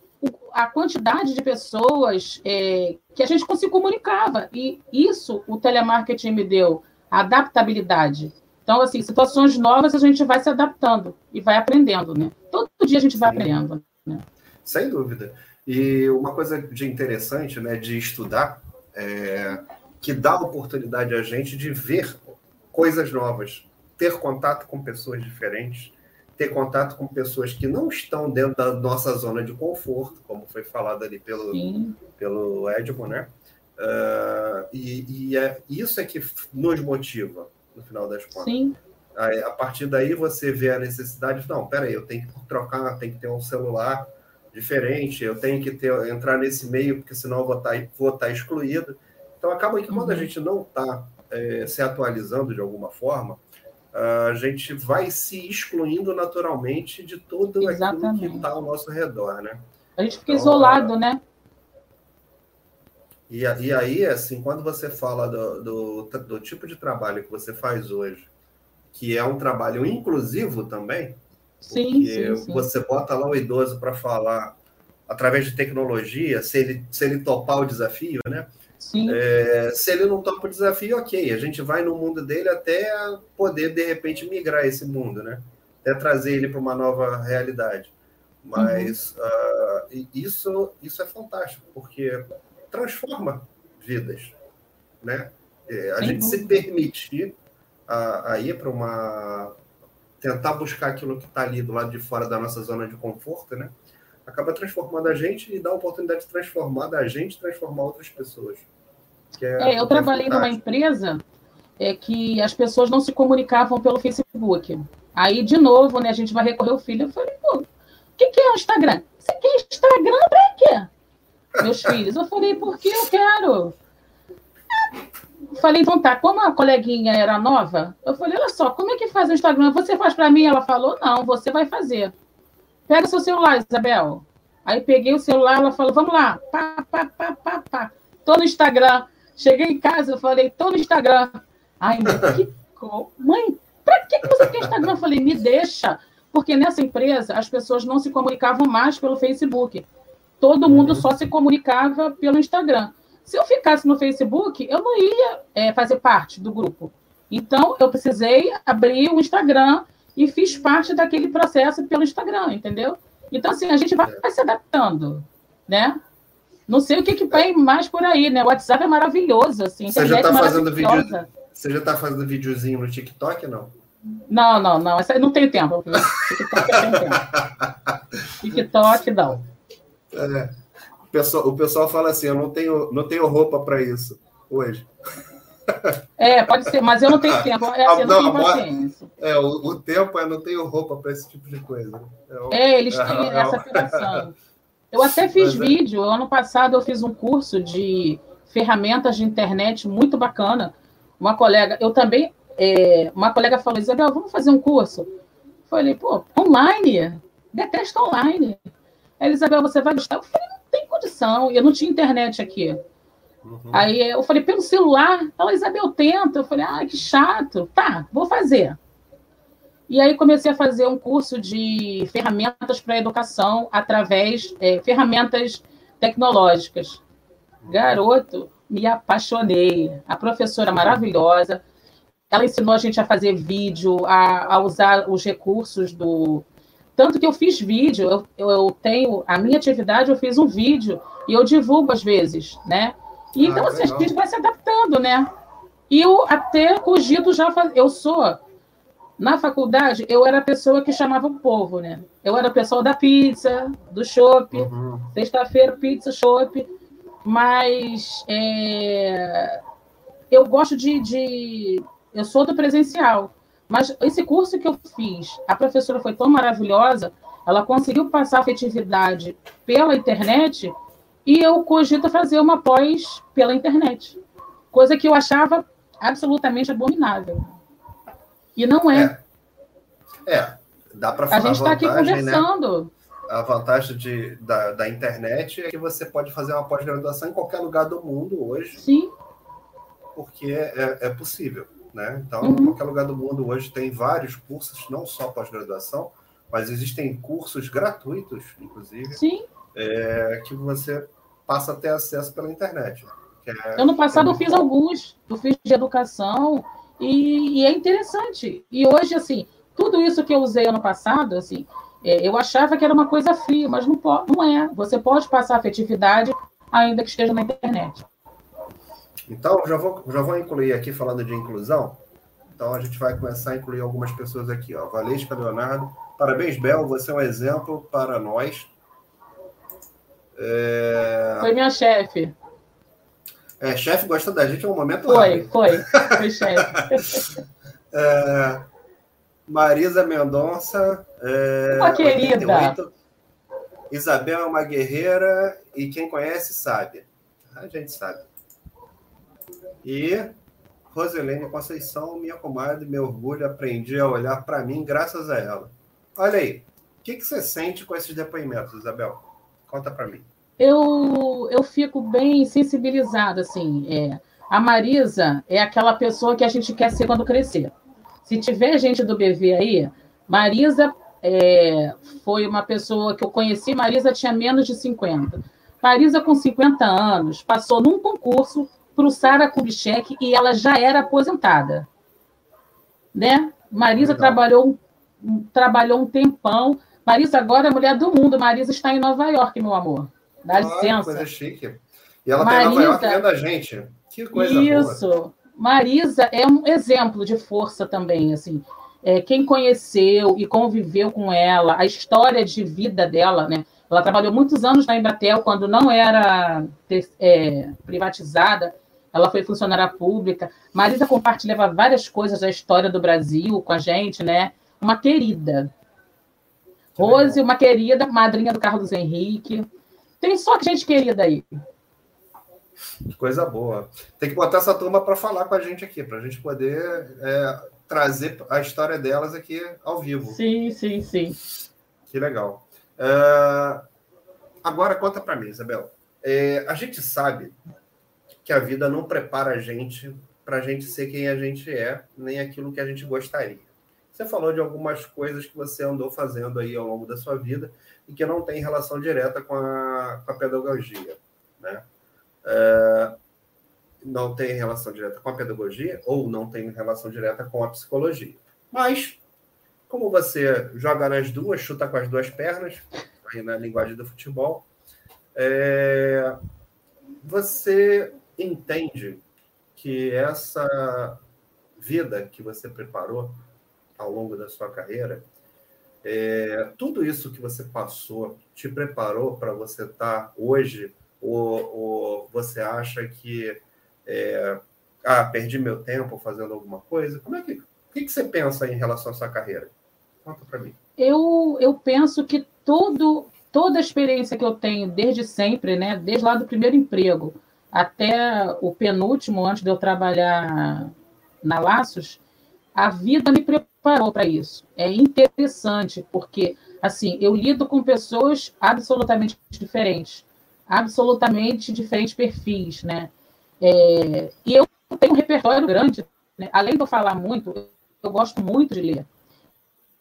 a quantidade de pessoas é, que a gente se comunicava. E isso o telemarketing me deu, a adaptabilidade. Então, assim, situações novas a gente vai se adaptando e vai aprendendo, né? Todo dia a gente vai Sim. aprendendo. Né? Sem dúvida. E uma coisa de interessante, né, de estudar, é, que dá oportunidade a gente de ver coisas novas, ter contato com pessoas diferentes, ter contato com pessoas que não estão dentro da nossa zona de conforto, como foi falado ali pelo, pelo Edmo, né? Uh, e, e é, isso é que nos motiva, no final das contas. Sim. Aí, a partir daí você vê a necessidade, não, peraí, eu tenho que trocar, tenho que ter um celular diferente, eu tenho que ter, entrar nesse meio, porque senão eu vou estar, tá, vou estar tá excluído. Então acaba que quando a uhum. gente não está é, se atualizando de alguma forma, a gente vai se excluindo naturalmente de tudo Exatamente. aquilo que está ao nosso redor, né? A gente fica então, isolado, né? E, e aí, assim, quando você fala do, do, do, tipo de trabalho que você faz hoje, que é um trabalho inclusivo também, sim, sim, sim. você bota lá o idoso para falar através de tecnologia, se ele, se ele topar o desafio, né? É, se ele não topa o desafio, ok, a gente vai no mundo dele até poder, de repente, migrar esse mundo, né? Até trazer ele para uma nova realidade. Mas uhum. uh, isso, isso é fantástico, porque transforma vidas, né? É, a Sem gente se permitir a, a ir para uma... tentar buscar aquilo que está ali do lado de fora da nossa zona de conforto, né? acaba transformando a gente e dá a oportunidade de transformar da gente transformar outras pessoas. É, é, eu trabalhei numa empresa é, que as pessoas não se comunicavam pelo Facebook. Aí, de novo, né, a gente vai recorrer ao filho. Eu falei, pô, o que, que é o Instagram? Você quer Instagram para quê? Meus (laughs) filhos. Eu falei, porque eu quero. falei, então tá, como a coleguinha era nova, eu falei, olha só, como é que faz o Instagram? Você faz para mim? Ela falou, não, você vai fazer. Pega o seu celular, Isabel. Aí peguei o celular, ela falou, vamos lá. Pá, pá, pá, pá, pá. Tô no Instagram. Cheguei em casa, eu falei, tô no Instagram. Ai, mãe, (laughs) que... mãe, pra que você quer Instagram? Eu falei, me deixa. Porque nessa empresa as pessoas não se comunicavam mais pelo Facebook. Todo mundo uhum. só se comunicava pelo Instagram. Se eu ficasse no Facebook, eu não ia é, fazer parte do grupo. Então, eu precisei abrir o Instagram e fiz parte daquele processo pelo Instagram, entendeu? Então, assim, a gente vai, vai se adaptando, né? Não sei o que, que vem mais por aí, né? O WhatsApp é maravilhoso, assim. Você já está é fazendo vídeo. Você já está fazendo videozinho no TikTok, não? Não, não, não. Essa, não tenho tempo. TikTok eu tenho tempo. (laughs) TikTok, não. É. O, pessoal, o pessoal fala assim: eu não tenho, não tenho roupa para isso hoje. É, pode ser, mas eu não tenho tempo. É, assim, não, não tenho paciência. É, o, o, tempo é não tenho roupa para esse tipo de coisa. É, é eles têm (laughs) é, essa afirmação. Eu até fiz mas, é- vídeo, ano passado eu fiz um curso de ferramentas de internet muito bacana. Uma colega, eu também, é, uma colega falou, Isabel, vamos fazer um curso? Falei, pô, online? Detesto online. Aí, Isabel, você vai gostar? Eu falei, não tem condição, eu não tinha internet aqui. Uhum. Aí eu falei, pelo celular? Ela, Isabel, tenta. Eu falei, ah, que chato. Tá, vou fazer. E aí comecei a fazer um curso de ferramentas para educação através é, ferramentas tecnológicas. Garoto, me apaixonei. A professora maravilhosa. Ela ensinou a gente a fazer vídeo, a, a usar os recursos do. Tanto que eu fiz vídeo, eu, eu tenho a minha atividade, eu fiz um vídeo e eu divulgo às vezes, né? E, então, ah, assim, legal. a gente vai se adaptando, né? E eu até cogito já. Eu sou. Na faculdade, eu era a pessoa que chamava o povo, né? Eu era a pessoa da pizza, do chopp. Uhum. Sexta-feira, pizza, chopp. Mas é, eu gosto de, de. Eu sou do presencial. Mas esse curso que eu fiz, a professora foi tão maravilhosa, ela conseguiu passar a afetividade pela internet e eu cogito fazer uma pós pela internet, coisa que eu achava absolutamente abominável. E não é. É, é dá para falar. A gente está aqui né? conversando. Né? A vantagem de, da, da internet é que você pode fazer uma pós-graduação em qualquer lugar do mundo hoje. Sim. Porque é, é possível. Né? Então, uhum. em qualquer lugar do mundo hoje tem vários cursos, não só pós-graduação, mas existem cursos gratuitos, inclusive, Sim. É, que você passa a ter acesso pela internet. É, ano passado é eu fiz bom. alguns, eu fiz de educação E, e, é interessante. E hoje, assim, tudo isso que eu usei ano passado, assim, é, eu achava que era uma coisa fria, mas não, pode, não é. Você pode passar afetividade ainda que esteja na internet. Então, já vou, já vou incluir aqui, falando de inclusão. Então, a gente vai começar a incluir algumas pessoas aqui. Ó. Valesca Leonardo. Parabéns, Bel. Você é um exemplo para nós. É... Foi minha chefe. É, chefe gosta da gente é um momento Foi, foi. Foi (laughs) chefe. é... Marisa Mendonça. É... Uma querida. 88. Isabel é uma guerreira e quem conhece sabe. A gente sabe. E Roselene Conceição, minha comadre, meu orgulho, aprendi a olhar para mim graças a ela. Olha aí, o que, que você sente com esses depoimentos, Isabel? Conta para mim. Eu, eu fico bem sensibilizada, assim. É, a Marisa é aquela pessoa que a gente quer ser quando crescer. Se tiver gente do BV aí, Marisa é, foi uma pessoa que eu conheci, Marisa tinha menos de 50. Marisa, com 50 anos, passou num concurso para o Sara Kubitschek e ela já era aposentada. Né? Marisa trabalhou, trabalhou um tempão. Marisa agora é mulher do mundo. Marisa está em Nova York, meu amor. Dá licença. Ah, coisa chique. E ela está em Nova York vendo a gente. Que coisa Isso. Boa. Marisa é um exemplo de força também, assim. É, quem conheceu e conviveu com ela, a história de vida dela, né? Ela trabalhou muitos anos na Embratel, quando não era é, privatizada, ela foi funcionária pública. Marisa compartilhava várias coisas da história do Brasil com a gente, né? Uma querida. Rose, uma querida, madrinha do Carlos Henrique. Tem só gente querida aí. Coisa boa. Tem que botar essa turma para falar com a gente aqui, para a gente poder é, trazer a história delas aqui ao vivo. Sim, sim, sim. Que legal. É, agora conta para mim, Isabel. É, a gente sabe que a vida não prepara a gente para a gente ser quem a gente é, nem aquilo que a gente gostaria. Você falou de algumas coisas que você andou fazendo aí ao longo da sua vida e que não tem relação direta com a, com a pedagogia, né? É, não tem relação direta com a pedagogia ou não tem relação direta com a psicologia. Mas, como você joga nas duas, chuta com as duas pernas, aí na linguagem do futebol, é, você entende que essa vida que você preparou ao longo da sua carreira, é, tudo isso que você passou te preparou para você estar tá hoje? Ou, ou, você acha que é, ah, perdi meu tempo fazendo alguma coisa? Como é que, o que, que você pensa em relação à sua carreira? Conta para mim. Eu, eu penso que todo, toda a experiência que eu tenho desde sempre, né, desde lá do primeiro emprego, até o penúltimo, antes de eu trabalhar na Laços, a vida me preparou para isso. É interessante, porque assim, eu lido com pessoas absolutamente diferentes, absolutamente diferentes perfis, né? É, e eu tenho um repertório grande, né? além de eu falar muito, eu gosto muito de ler.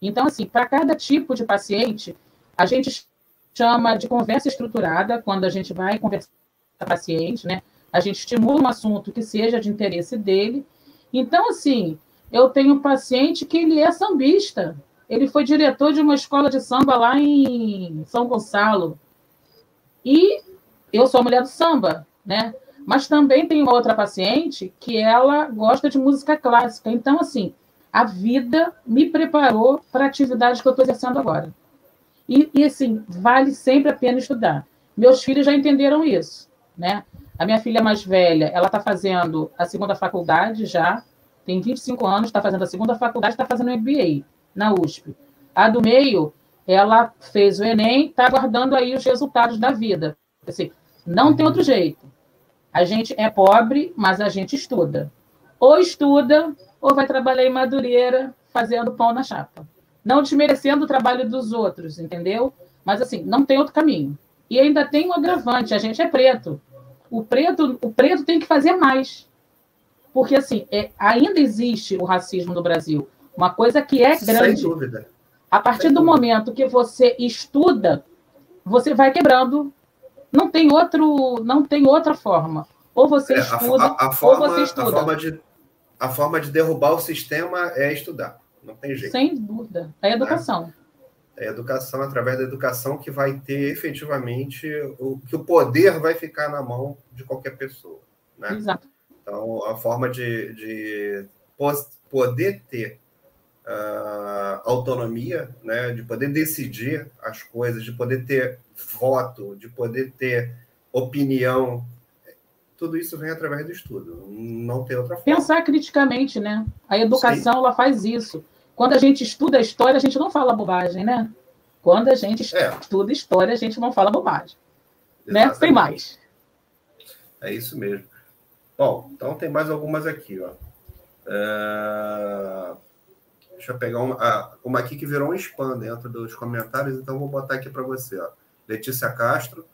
Então, assim, para cada tipo de paciente, a gente chama de conversa estruturada, quando a gente vai conversar paciente, né? A gente estimula um assunto que seja de interesse dele. Então, assim, eu tenho um paciente que ele é sambista. Ele foi diretor de uma escola de samba lá em São Gonçalo. E eu sou mulher do samba, né? Mas também tem uma outra paciente que ela gosta de música clássica. Então, assim, a vida me preparou para a atividade que eu estou exercendo agora. E, e, assim, vale sempre a pena estudar. Meus filhos já entenderam isso né? A minha filha mais velha, ela está fazendo a segunda faculdade já, tem 25 anos, está fazendo a segunda faculdade, está fazendo MBA na USP. A do meio, ela fez o Enem, está aguardando aí os resultados da vida. Assim, não tem outro jeito. A gente é pobre, mas a gente estuda. Ou estuda, ou vai trabalhar em Madureira fazendo pão na chapa. Não desmerecendo o trabalho dos outros, entendeu? Mas assim, não tem outro caminho. E ainda tem um agravante, a gente é preto. O preto, o preto tem que fazer mais. Porque, assim, é, ainda existe o racismo no Brasil. Uma coisa que é grande. Sem dúvida. A partir Sem do dúvida. momento que você estuda, você vai quebrando. Não tem outro, não tem outra forma. Ou você é, estuda, a, a, a forma, ou você estuda. A forma, de, a forma de derrubar o sistema é estudar. Não tem jeito. Sem dúvida. É educação. Né? É educação, através da educação, que vai ter efetivamente o que o poder vai ficar na mão de qualquer pessoa. Né? Exato. Então, a forma de, de poder ter uh, autonomia, né, de poder decidir as coisas, de poder ter voto, de poder ter opinião, tudo isso vem através do estudo. Não tem outra forma. Pensar criticamente, né? A educação ela faz isso. Quando a gente estuda a história, a gente não fala bobagem, né? Quando a gente é. estuda história, a gente não fala bobagem. Né? Exatamente. Né? Tem mais. É isso mesmo. Bom, então tem mais algumas aqui, ó. É... Deixa eu pegar uma, ah, uma aqui que virou um spam dentro dos comentários, então vou botar aqui para você. Ó. Letícia Castro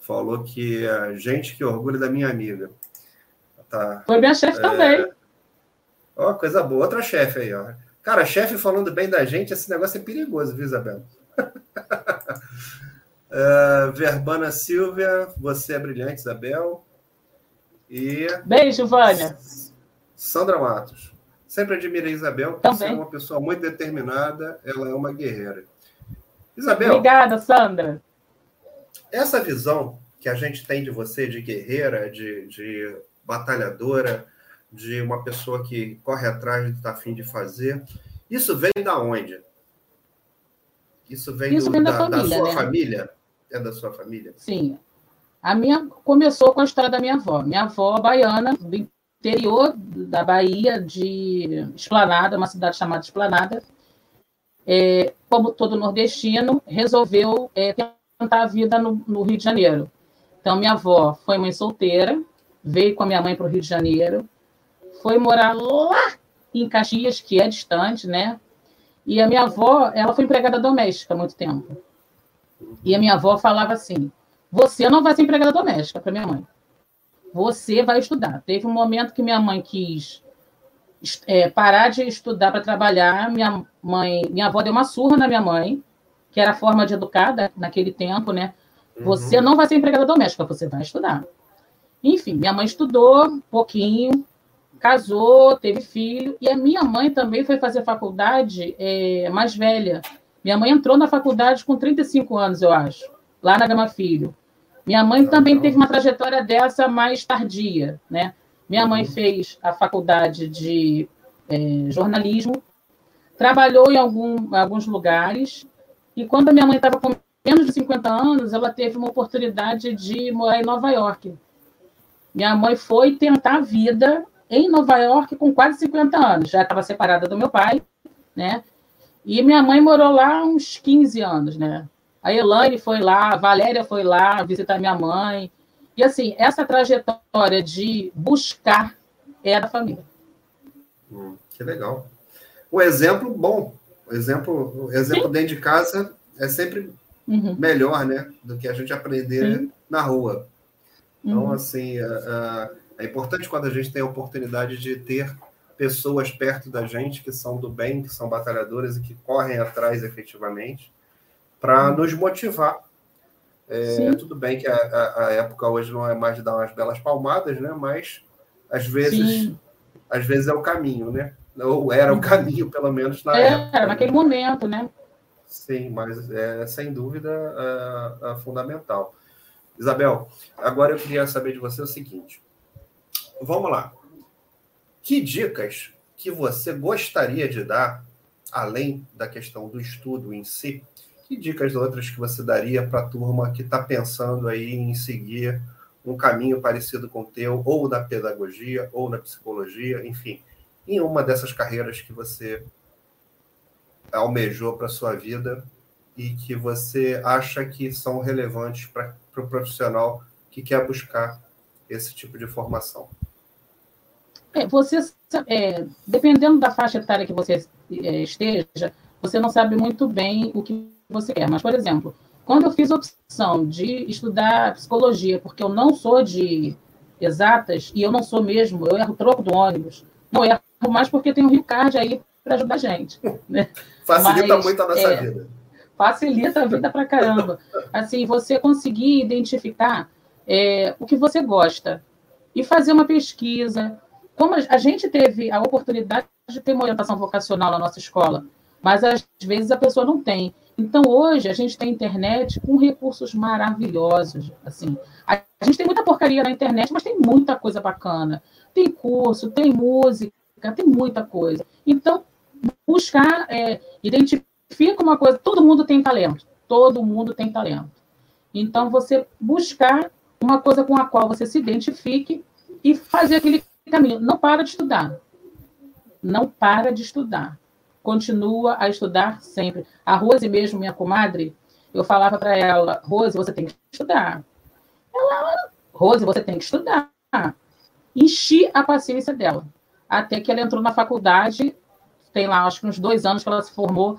falou que a gente que orgulho da minha amiga. Tá, Foi minha chefe é... também. Ó, coisa boa. Outra chefe aí, ó. Cara, chefe falando bem da gente, esse negócio é perigoso, viu, Isabel? uh, (laughs) Verbana Silvia, você é brilhante, Isabel. E. Beijo, Vânia. Sandra Matos. Sempre admirei Isabel, porque é uma pessoa muito determinada, ela é uma guerreira. Isabel. Obrigada, Sandra. Essa visão que a gente tem de você, de guerreira, de, de batalhadora, de uma pessoa que corre atrás do que está afim de fazer, isso vem da onde? Isso vem, isso do, vem da, da, família, da sua né? família? É da sua família? Sim. A minha começou com a história da minha avó. Minha avó baiana, do interior da Bahia, de Esplanada, uma cidade chamada Esplanada, é, como todo nordestino, resolveu é, tentar a vida no, no, Rio de Janeiro. Então, minha avó foi mãe solteira, veio com a minha mãe para o Rio de Janeiro, foi morar lá em Caxias, que é distante, né? E a minha avó, ela foi empregada doméstica há muito tempo. E a minha avó falava assim: Você não vai ser empregada doméstica para minha mãe. Você vai estudar. Teve um momento que minha mãe quis é, parar de estudar para trabalhar. Minha mãe, minha avó deu uma surra na minha mãe, que era a forma de educada naquele tempo, né? Uhum. Você não vai ser empregada doméstica, você vai estudar. Enfim, minha mãe estudou um pouquinho, casou, teve filho, e a minha mãe também foi fazer faculdade é, mais velha. Minha mãe entrou na faculdade com 35 anos, eu acho, lá na Gama Filho. Minha mãe também teve uma trajetória dessa mais tardia, né? Minha mãe uhum. fez a faculdade de é, jornalismo, trabalhou em algum, alguns lugares, e quando a minha mãe estava com menos de 50 anos, ela teve uma oportunidade de morar em Nova York. Minha mãe foi tentar a vida em Nova York com quase 50 anos. Já estava separada do meu pai, né? E minha mãe morou lá uns 15 anos, né? A Elaine foi lá, a Valéria foi lá visitar minha mãe. E assim, essa trajetória de buscar é da família. Hum, que legal. Um exemplo bom. O exemplo, o exemplo dentro de casa é sempre uhum. melhor, né? Do que a gente aprender Sim. na rua. Então, uhum. assim, é, é importante quando a gente tem a oportunidade de ter pessoas perto da gente que são do bem, que são batalhadoras e que correm atrás efetivamente para nos motivar. É, tudo bem que a, a, a, época hoje não é mais de dar umas belas palmadas, né? Mas às vezes, às vezes é o caminho, né? Ou era o caminho, pelo menos na é, época. naquele momento, né? Sim, mas é sem dúvida é, é fundamental. Isabel, agora eu queria saber de você o seguinte. Vamos lá. Que dicas que você gostaria de dar, além da questão do estudo em si, que dicas outras que você daria para a turma que está pensando aí em seguir um caminho parecido com o teu, ou na pedagogia, ou na psicologia, enfim, em uma dessas carreiras que você almejou para sua vida e que você acha que são relevantes para o pro profissional que quer buscar esse tipo de formação? É, você, é, dependendo da faixa etária que você é, esteja, você não sabe muito bem o que você quer. Mas, por exemplo, quando eu fiz a opção de estudar psicologia, porque eu não sou de exatas, e eu não sou mesmo, eu erro troco do ônibus, não erro mais porque tem o Rio Card aí para ajudar a gente. (laughs) Né? Facilita Mas, muito a nossa é, vida. Facilita a vida para caramba. (laughs) Assim, você conseguir identificar é, o que você gosta e fazer uma pesquisa, como a gente teve a oportunidade de ter uma orientação vocacional na nossa escola, mas às vezes a pessoa não tem. Então, hoje, a gente tem internet com recursos maravilhosos. Assim, a gente tem muita porcaria na internet, mas tem muita coisa bacana. Tem curso, tem música, tem muita coisa. Então, buscar, é, identifica uma coisa, todo mundo tem talento, todo mundo tem talento. Então, você buscar uma coisa com a qual você se identifique e fazer aquele caminho. Não para de estudar. Não para de estudar continua a estudar sempre. A Rose mesmo, minha comadre, eu falava para ela, Rose, você tem que estudar. Ela, Rose, você tem que estudar. Enchi a paciência dela. Até que ela entrou na faculdade, tem lá, acho que uns dois anos que ela se formou,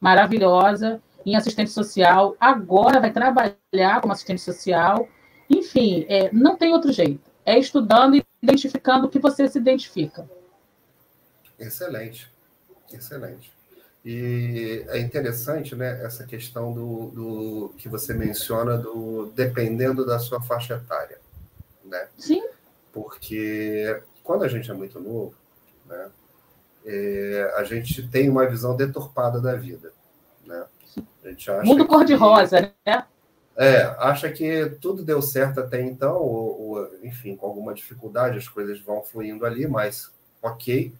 maravilhosa, em assistente social. Agora vai trabalhar como assistente social. Enfim, é, não tem outro jeito. É estudando e identificando o que você se identifica. Excelente. Excelente. E é interessante, né, essa questão do, do que você menciona do dependendo da sua faixa etária, né? Sim. Porque quando a gente é muito novo, né, é, a gente tem uma visão deturpada da vida, né? A gente acha Mundo cor-de-rosa, né? É, acha que tudo deu certo até então, ou, ou, enfim, com alguma dificuldade, as coisas vão fluindo ali, mas ok,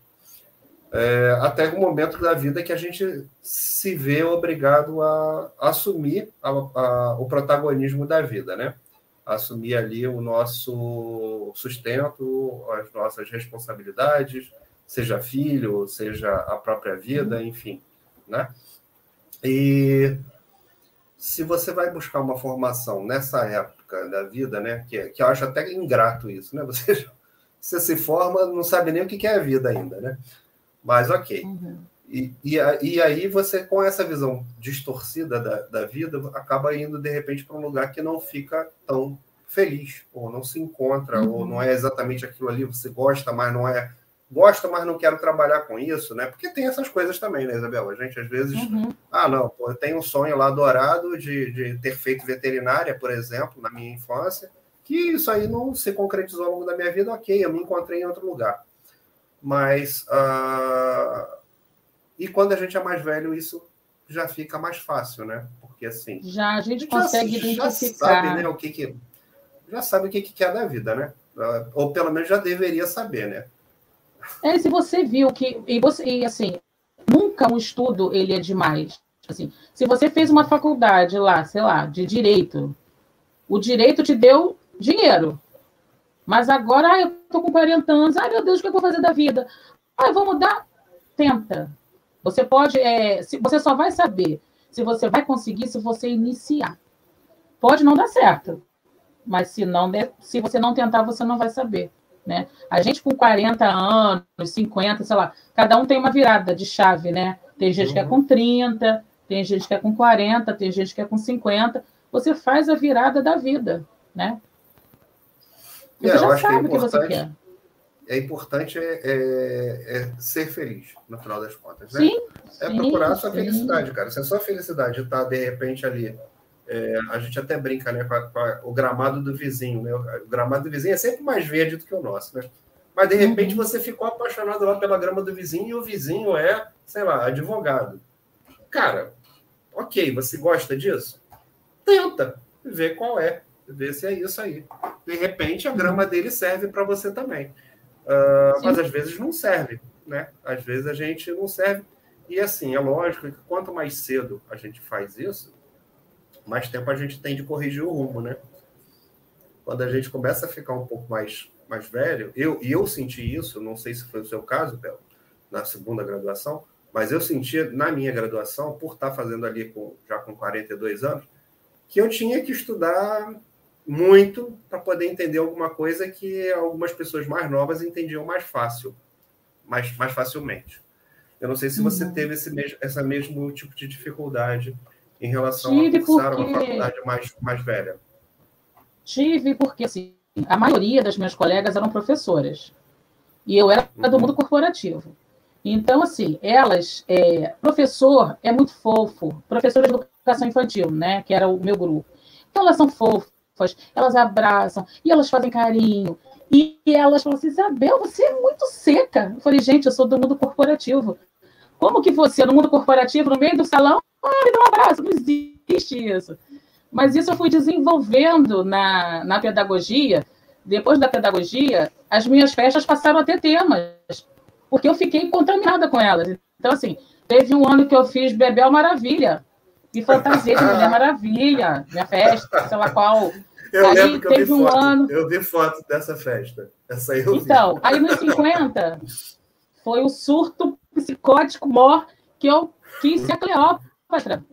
é, até o momento da vida que a gente se vê obrigado a, assumir a, a, o protagonismo da vida, né? Assumir ali o nosso sustento, as nossas responsabilidades, seja filho, seja a própria vida, uhum. enfim, né? E se você vai buscar uma formação nessa época da vida, né? Que, que eu acho até ingrato isso, né? (laughs) Você, você se forma, não sabe nem o que é a vida ainda, né? Mas ok. Uhum. E, e, e, aí você, com essa visão distorcida da, da vida, acaba indo de repente para um lugar que não fica tão feliz, ou não se encontra, uhum. ou não é exatamente aquilo ali, você gosta, mas não é. Gosta, mas não quero trabalhar com isso, né? Porque tem essas coisas também, né, Isabel? A gente às vezes. Uhum. Ah, não, pô, eu tenho um sonho lá dourado de, de ter feito veterinária, por exemplo, na minha infância, que isso aí não se concretizou ao longo da minha vida, ok, eu me encontrei em outro lugar. Mas. Uh... E quando a gente é mais velho, isso já fica mais fácil, né? Porque assim. Já a gente consegue já, identificar. Já sabe, né? O que, que já sabe o que, que quer da vida, né? Ou pelo menos já deveria saber, né? É, se você viu que e você e assim, nunca um estudo ele é demais. Assim, se você fez uma faculdade lá, sei lá, de direito, o direito te deu dinheiro. Mas agora, ah, eu tô com 40 anos, ai meu Deus, o que eu vou fazer da vida? Ah, eu vou mudar? Tenta. Você pode, é, se, você só vai saber se você vai conseguir se você iniciar. Pode não dar certo, mas se não der, se você não tentar, você não vai saber. Né? A gente com 40 anos, 50, sei lá, cada um tem uma virada de chave, né? Tem gente uhum. que é com 30, tem gente que é com 40, tem gente que é com 50. Você faz a virada da vida, né? Você é, já sabe é o que você quer. É importante é, é, é, ser feliz, no final das contas. Né? Sim, é procurar a sua sim. felicidade, cara. Se a sua felicidade está, de repente, ali. É, a gente até brinca né, com, a, com a, o gramado do vizinho. Né? O gramado do vizinho é sempre mais verde do que o nosso. Né? Mas, de repente, uhum. você ficou apaixonado lá pela grama do vizinho e o vizinho é, sei lá, advogado. Cara, ok, você gosta disso? Tenta ver qual é ver se é isso aí. De repente, a grama dele serve para você também. Uh, mas às vezes não serve, né? Às vezes a gente não serve. E assim, é lógico que quanto mais cedo a gente faz isso, mais tempo a gente tem de corrigir o rumo, né? Quando a gente começa a ficar um pouco mais, mais velho, eu, e eu senti isso, não sei se foi o seu caso, Bel, na segunda graduação, mas eu senti na minha graduação, por estar fazendo ali com, já com 42 anos, que eu tinha que estudar muito para poder entender alguma coisa que algumas pessoas mais novas entendiam mais fácil, mais, mais facilmente. Eu não sei se você uhum. teve esse mesmo, essa mesmo tipo de dificuldade em relação Tive a cursar porque... uma faculdade mais, mais velha. Tive, porque assim, a maioria das minhas colegas eram professoras. E eu era uhum. do mundo corporativo. Então, assim, elas. É, professor é muito fofo. Professora de educação infantil, né? Que era o meu grupo. Então, elas são fofas elas abraçam, e elas fazem carinho, E elas falaram assim: Isabel, você é muito seca. Eu falei, gente, eu sou do mundo corporativo. Como que você, no mundo corporativo, no meio do salão, ah, me dá um abraço? Não existe isso. Mas isso eu fui desenvolvendo na, na pedagogia. Depois da pedagogia, as minhas festas passaram a ter temas, porque eu fiquei contaminada com elas. Então, assim, teve um ano que eu fiz Bebel Maravilha, e fantasia de Mulher (laughs) Maravilha, minha festa, sei lá qual. Eu aí lembro que eu vi um foto. Ano... Eu vi foto dessa festa. Essa aí eu então, vi. aí nos 50 foi o surto psicótico maior que eu quis ser Cleópatra.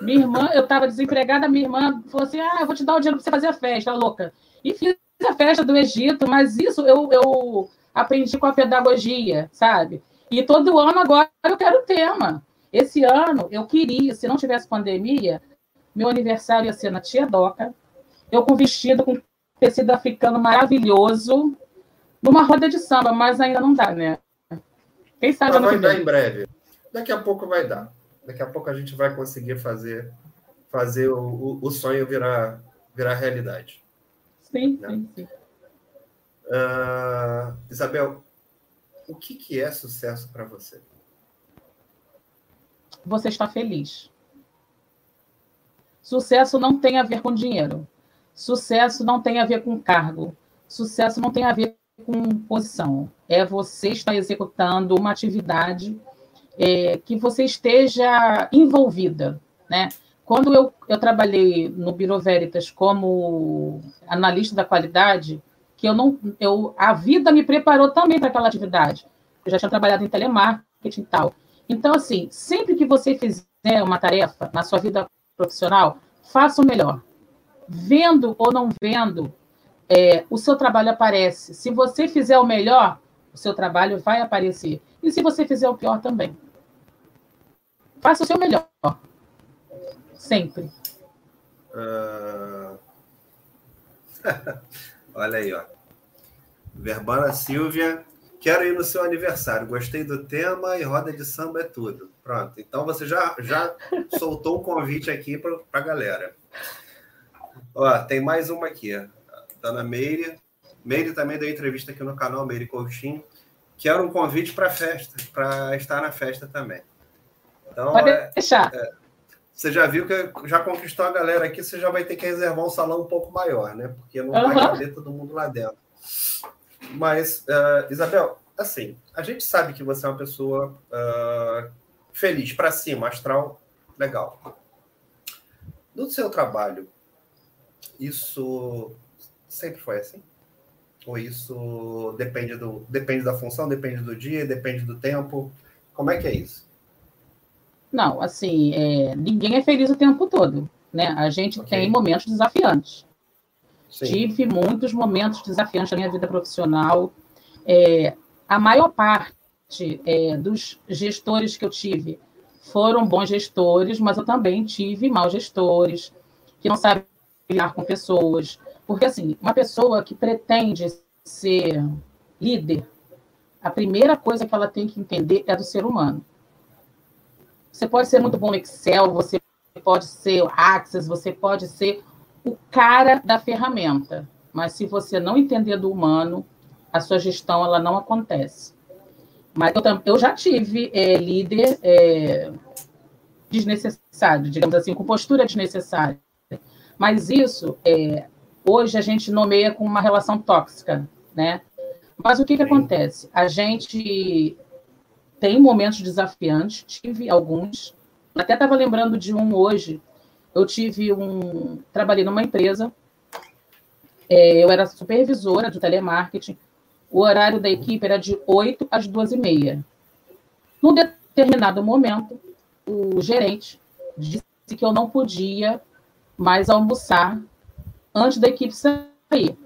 Minha irmã, eu estava desempregada, minha irmã falou assim: ah, eu vou te dar o dinheiro para você fazer a festa, louca. E fiz a festa do Egito, mas isso eu, eu aprendi com a pedagogia, sabe? E todo ano agora eu quero tema. Esse ano eu queria, se não tivesse pandemia, meu aniversário ia ser na Tia Doca, eu com vestido com tecido africano maravilhoso, numa roda de samba, mas ainda não dá, né? Quem sabe mas vai dar em breve. Daqui a pouco vai dar. Daqui a pouco a gente vai conseguir fazer fazer o, o, sonho virar virar realidade. Sim, né? sim, sim. Uh, Isabel, o que, que é sucesso para você? Você está feliz. Sucesso não tem a ver com dinheiro. Sucesso não tem a ver com cargo. Sucesso não tem a ver com posição. É você estar executando uma atividade é, que você esteja envolvida, né? Quando eu, eu trabalhei no Biro Veritas como analista da qualidade, que eu não, eu, a vida me preparou também para aquela atividade. Eu já tinha trabalhado em telemarketing e tal. Então, assim, sempre que você fizer uma tarefa na sua vida profissional, faça o melhor. Vendo ou não vendo, é, o seu trabalho aparece. Se você fizer o melhor, o seu trabalho vai aparecer. E se você fizer o pior também. Faça o seu melhor. Sempre. Uh... (laughs) Olha aí, ó. Verbana Silvia, quero ir no seu aniversário. Gostei do tema e roda de samba é tudo. Pronto. Então você já, já (laughs) soltou um convite aqui para a galera. Ó, tem mais uma aqui. Dona Meire. Meire também deu entrevista aqui no canal, Meire Coutinho. Quero um convite para a festa, para estar na festa também. Então, Pode é, deixar. É, você já viu que já conquistou a galera aqui, você já vai ter que reservar um salão um pouco maior, né? Porque não uhum. vai caber todo mundo lá dentro. Mas, uh, Isabel, assim, a gente sabe que você é uma pessoa uh, feliz, para cima, astral, legal. No seu trabalho, isso sempre foi assim? Ou isso depende, do, depende da função, depende do dia, depende do tempo? Como é que é isso? Não, assim, é, ninguém é feliz o tempo todo, né? A gente okay. tem momentos desafiantes. Tive muitos momentos desafiantes na minha vida profissional. É, a maior parte é, dos gestores que eu tive foram bons gestores, mas eu também tive maus gestores, que não sabem lidar com pessoas. Porque, assim, uma pessoa que pretende ser líder, a primeira coisa que ela tem que entender é do ser humano. Você pode ser muito bom no Excel, você pode ser o Access, você pode ser o cara da ferramenta. Mas se você não entender do humano, a sua gestão ela não acontece. Mas eu, eu já tive é, líder é, desnecessário, digamos assim, com postura desnecessária. Mas isso, é, hoje a gente nomeia com uma relação tóxica, né? Mas o que, que acontece? A gente tem momentos desafiantes, tive alguns. Até estava lembrando de um hoje. Eu tive um. Trabalhei numa empresa, é, eu era supervisora de telemarketing. O horário da equipe era de 8 às 2 e meia. Num determinado momento, o gerente disse que eu não podia mais almoçar antes da equipe sair.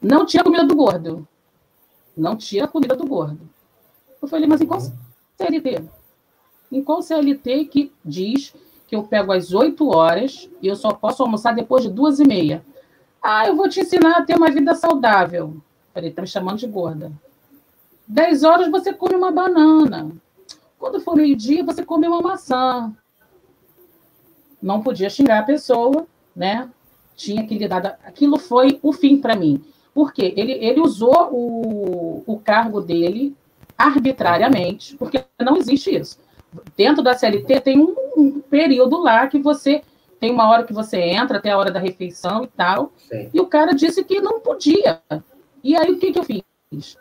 Não tinha comida do gordo. Não tinha comida do gordo. Eu falei, mas em qual CLT? Em qual CLT que diz que eu pego às 8 horas e eu só posso almoçar depois de duas e meia? Ah, eu vou te ensinar a ter uma vida saudável. falei, tá me chamando de gorda. 10 horas você come uma banana. Quando for meio-dia, você come uma maçã. Não podia xingar a pessoa, né? Tinha que lidar. Aquilo foi o fim para mim. Porque ele, ele usou o, o cargo dele arbitrariamente, porque não existe isso. Dentro da CLT tem um, um, período lá que você tem uma hora que você entra, até a hora da refeição e tal. Sim. E o cara disse que não podia. E aí o que, que eu fiz?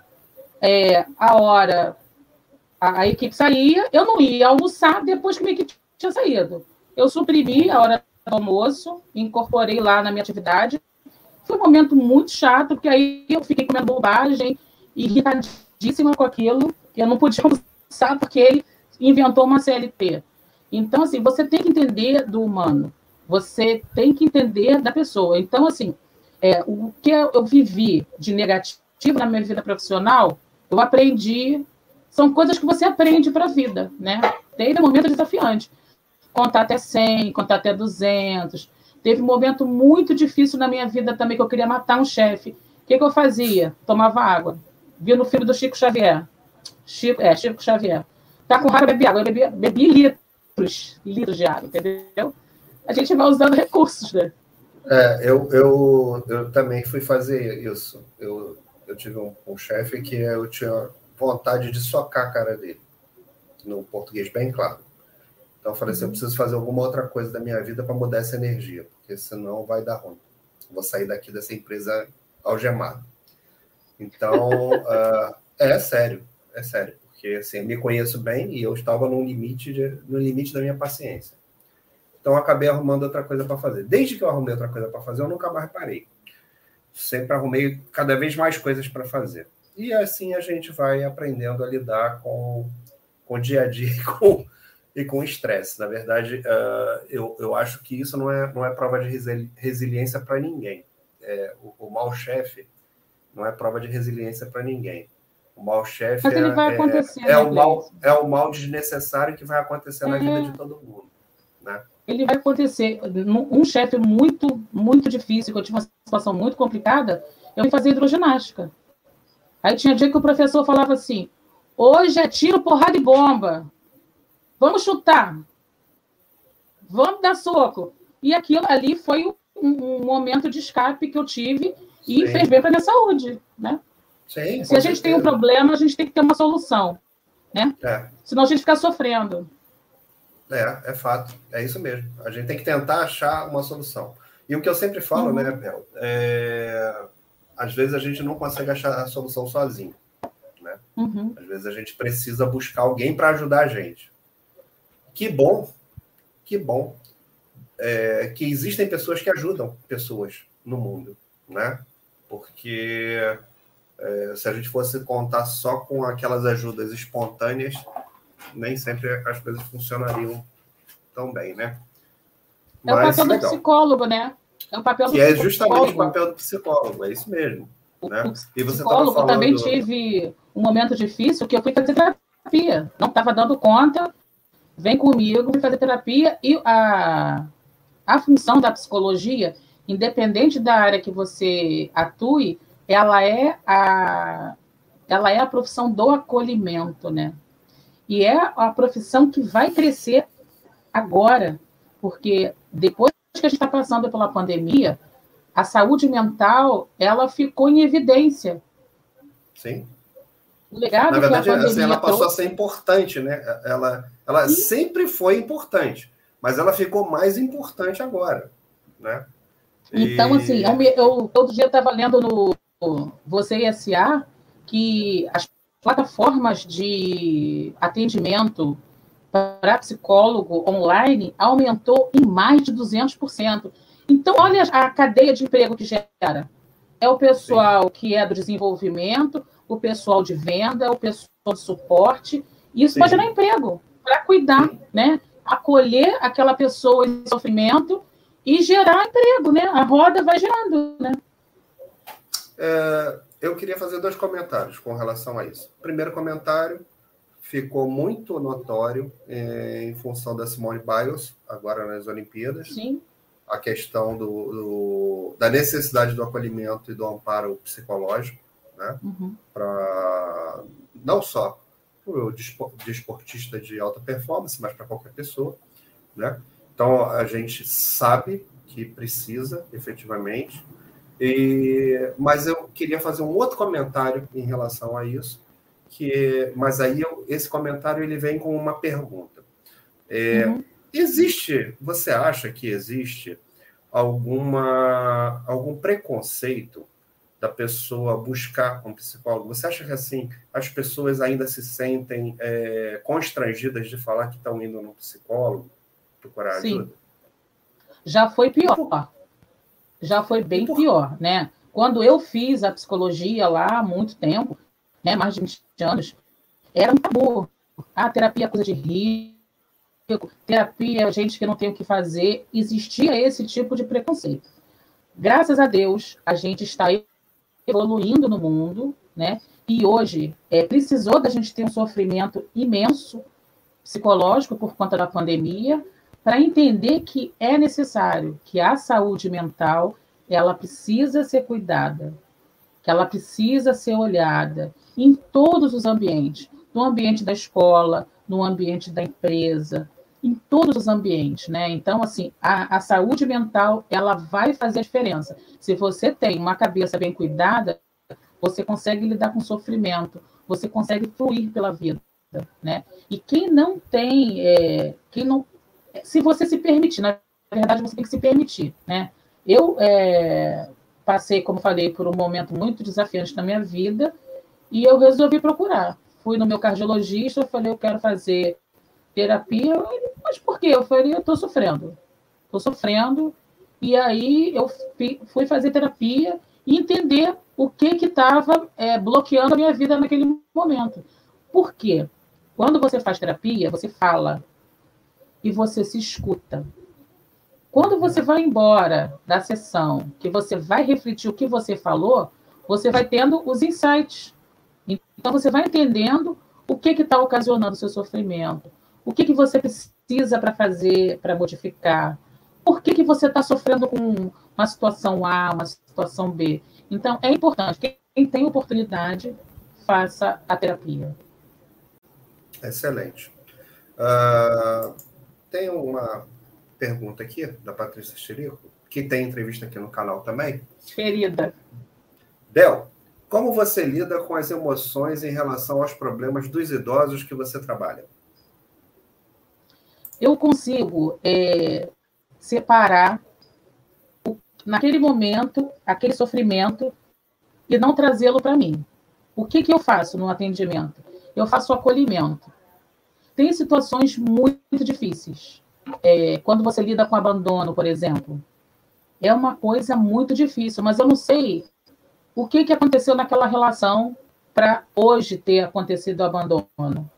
É, a hora a, a, equipe saía, eu não ia almoçar depois que minha equipe tinha saído. Eu suprimi a hora do almoço, incorporei lá na minha atividade. Foi um momento muito chato, porque aí eu fiquei comendo bobagem, irritadíssima com aquilo. Eu não podia (laughs) almoçar porque ele inventou uma CLT. Então, assim, você tem que entender do humano. Você tem que entender da pessoa. Então, assim, é, o que eu vivi de negativo na minha vida profissional, eu aprendi são coisas que você aprende para a vida, né? Desde um momento desafiante. Contar até 100, contar até 200. Teve um momento muito difícil na minha vida também que eu queria matar um chefe. O que, que eu fazia? Tomava água. Vi no filme do Chico Xavier. Chico, é, Chico Xavier. Tá com raiva, bebi água. Eu bebi, bebi litros, litros de água, entendeu? A gente vai usando recursos, né? É, eu, eu, eu também fui fazer isso. Eu, eu tive um, um chefe que eu tinha vontade de socar a cara dele. No português, bem claro. Então eu falei assim: eu uhum. preciso fazer alguma outra coisa da minha vida para mudar essa energia, porque senão vai dar ruim. Vou sair daqui dessa empresa algemado. Então, uh, (laughs) é sério, é sério, porque assim, me conheço bem e eu estava no limite, de, no limite da minha paciência. Então, acabei arrumando outra coisa para fazer. Desde que eu arrumei outra coisa para fazer, eu nunca mais parei. Sempre arrumei cada vez mais coisas para fazer. E assim a gente vai aprendendo a lidar com, com o dia a dia (laughs) e com, e com estresse. Na verdade, uh, eu, eu acho que isso não é, não é prova de resiliência para ninguém. É, o, o mau chefe não é prova de resiliência para ninguém. O mau chefe é, é, é, o mal, é o mal desnecessário que vai acontecer é... na vida de todo mundo. Né? Ele vai acontecer. Um chefe muito, muito difícil, que eu tive uma situação muito complicada, eu fui fazer hidroginástica. Aí tinha dia que o professor falava assim: hoje é tiro, porrada e bomba. Vamos chutar. Vamos dar soco. E aquilo ali foi um, um momento de escape que eu tive e Sim. fez bem para a minha saúde. Né? Sim, Se a gente certeza. tem um problema, a gente tem que ter uma solução. Né? É. Senão a gente fica sofrendo. É, é fato. É isso mesmo. A gente tem que tentar achar uma solução. E o que eu sempre falo, uhum. né, Bel? É às vezes a gente não consegue achar a solução sozinho. Né? Uhum. Às vezes a gente precisa buscar alguém para ajudar a gente. Que bom, que bom é, que existem pessoas que ajudam pessoas no mundo, né? Porque é, se a gente fosse contar só com aquelas ajudas espontâneas, nem sempre as coisas funcionariam tão bem, né? É o papel do psicólogo, né? É o papel que é justamente o papel do psicólogo, é isso mesmo. O, né? e você psicólogo falando... também tive um momento difícil que eu fui fazer terapia. Não estava dando conta, vem comigo, fui fazer terapia. E a, a função da psicologia, independente da área que você atue, ela é a, ela é a profissão do acolhimento, né? E é a profissão que vai crescer agora, porque depois que a gente está passando pela pandemia, a saúde mental ela ficou em evidência. Sim. O legado Na verdade, assim, ela passou trouxe... a ser importante, né? Ela, ela sempre foi importante, mas ela ficou mais importante agora, né? Então, e... assim, eu, eu todo dia estava lendo no Você SA que as plataformas de atendimento para psicólogo online aumentou em mais de 200%. Então, olha a cadeia de emprego que gera. É o pessoal Sim. que é do desenvolvimento, o pessoal de venda, o pessoal de suporte. Isso Sim. pode gerar emprego para cuidar, Sim. né? Acolher aquela pessoa em sofrimento e gerar emprego, né? A roda vai gerando, né? É, eu queria fazer dois comentários com relação a isso. Primeiro comentário, ficou muito notório é, em função da Simone Biles, agora nas Olimpíadas. Sim. A questão do, do, da necessidade do acolhimento e do amparo psicológico, né? Uhum. Para não só para o desportista de alta performance, mas para qualquer pessoa, né? Então a gente sabe que precisa efetivamente. E, mas eu queria fazer um outro comentário em relação a isso, que mas aí eu, esse comentário ele vem com uma pergunta. É, uhum. Existe, você acha que existe alguma algum preconceito da pessoa buscar um psicólogo? Você acha que assim as pessoas ainda se sentem é, constrangidas de falar que estão indo no psicólogo, procurar Sim. ajuda? Já foi pior. Já foi bem pior, né? Quando eu fiz a psicologia lá há muito tempo, né, mais de 20 anos, era um tabu. A terapia é coisa de rico, terapia é gente que não tem o que fazer. Existia esse tipo de preconceito. Graças a Deus, a gente está evoluindo no mundo, né? E hoje é, precisou da gente ter um sofrimento imenso psicológico por conta da pandemia para entender que é necessário que a saúde mental ela precisa ser cuidada, que ela precisa ser olhada em todos os ambientes, no ambiente da escola, no ambiente da empresa, em todos os ambientes, né? Então, assim, a, a saúde mental ela vai fazer a diferença. Se você tem uma cabeça bem cuidada, você consegue lidar com sofrimento, você consegue fluir pela vida, né? E quem não tem, é, quem não, se você se permitir, na verdade você tem que se permitir, né? Eu é, passei, como falei, por um momento muito desafiante na minha vida e eu resolvi procurar. Fui no meu cardiologista, falei, eu quero fazer terapia. Mas por quê? Eu falei, eu estou sofrendo. Estou sofrendo. E aí eu fui fazer terapia e entender o que estava é, bloqueando a minha vida naquele momento. Por quê? Quando você faz terapia, você fala e você se escuta. Quando você vai embora da sessão, que você vai refletir o que você falou, você vai tendo os insights. Então você vai entendendo o que está ocasionando o seu sofrimento, o que, que você precisa para fazer, para modificar, por que, que você está sofrendo com uma situação A, uma situação B. Então, é importante, quem tem oportunidade, faça a terapia. Excelente. Uh, tem uma pergunta aqui da Patrícia Chirico, que tem entrevista aqui no canal também. Querida. Del, como você lida com as emoções em relação aos problemas dos idosos que você trabalha? Eu consigo é, separar naquele momento, aquele sofrimento e não trazê-lo para mim. O que, que eu faço no atendimento? Eu faço acolhimento. Tem situações muito difíceis. É, quando você lida com abandono, por exemplo, é uma coisa muito difícil, mas eu não sei o que, que aconteceu naquela relação para hoje ter acontecido o abandono.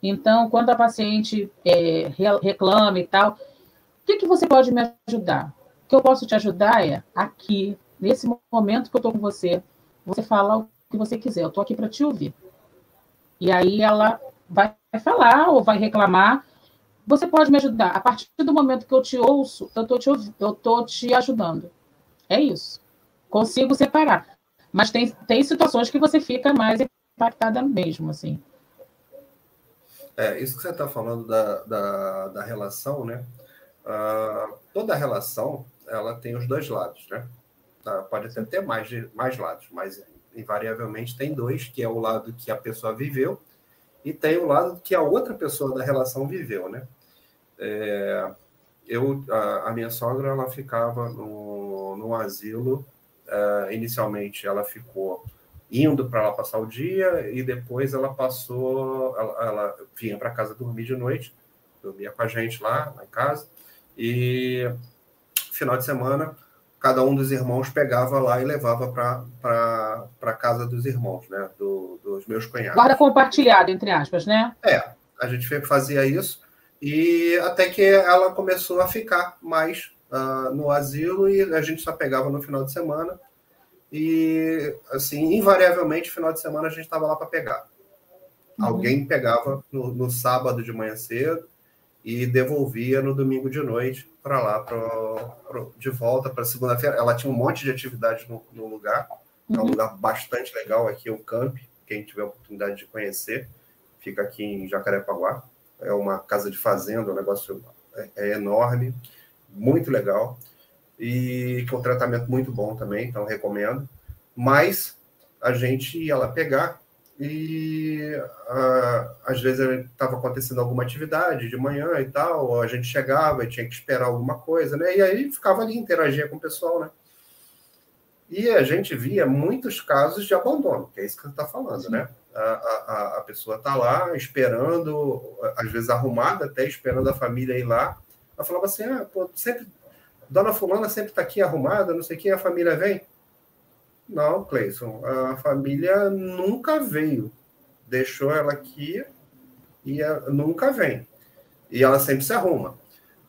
Então, quando a paciente é, reclama e tal, o que, que você pode me ajudar? que eu posso te ajudar é aqui, nesse momento que eu estou com você, você fala o que você quiser, eu estou aqui para te ouvir. E aí ela vai falar ou vai reclamar. Você pode me ajudar. A partir do momento que eu te ouço, eu estou te, eu tô te ajudando. É isso. Consigo separar. Mas tem, tem situações que você fica mais impactada mesmo, assim. É, isso que você está falando da, da, da, relação, né? Uh, toda relação ela tem os dois lados, né? Tá, pode até ter mais, mais lados, mas invariavelmente tem dois, que é o lado que a pessoa viveu e tem o lado que a outra pessoa da relação viveu, né? É, eu, a, a, minha sogra, ela ficava no, no asilo, uh, inicialmente ela ficou indo para lá passar o dia e depois ela passou, ela, ela vinha para casa dormir de noite, dormia com a gente lá, lá em casa, e final de semana, cada um dos irmãos pegava lá e levava para a casa dos irmãos, né? Do, dos meus cunhados. Guarda compartilhado, entre aspas, né? É, a gente fazia isso e até que ela começou a ficar mais uh, no asilo e a gente só pegava no final de semana e assim invariavelmente final de semana a gente estava lá para pegar. Uhum. Alguém pegava no, no sábado de manhã cedo e devolvia no domingo de noite para lá, pro, de volta para segunda-feira. Ela tinha um monte de atividade no, no lugar, é um uhum. lugar bastante legal aqui, o Camp, quem tiver a oportunidade de conhecer, fica aqui em Jacarepaguá. É uma casa de fazenda, o um negócio é, é enorme, muito legal. e é um tratamento muito bom também, então recomendo. Mas a gente ia lá pegar e uh, às vezes estava acontecendo alguma atividade de manhã e tal, a gente chegava e tinha que esperar alguma coisa, né? E aí ficava ali, interagia com o pessoal, né? E a gente via muitos casos de abandono, que é isso que você está falando, Sim. né? A, a, a pessoa está lá esperando, às vezes arrumada até, esperando a família ir lá. Ela falava assim: ah, pô, sempre, Dona Fulana sempre está aqui arrumada, não sei o que, a família vem. Não, Cleison, a família nunca veio. Deixou ela aqui e nunca vem. E ela sempre se arruma.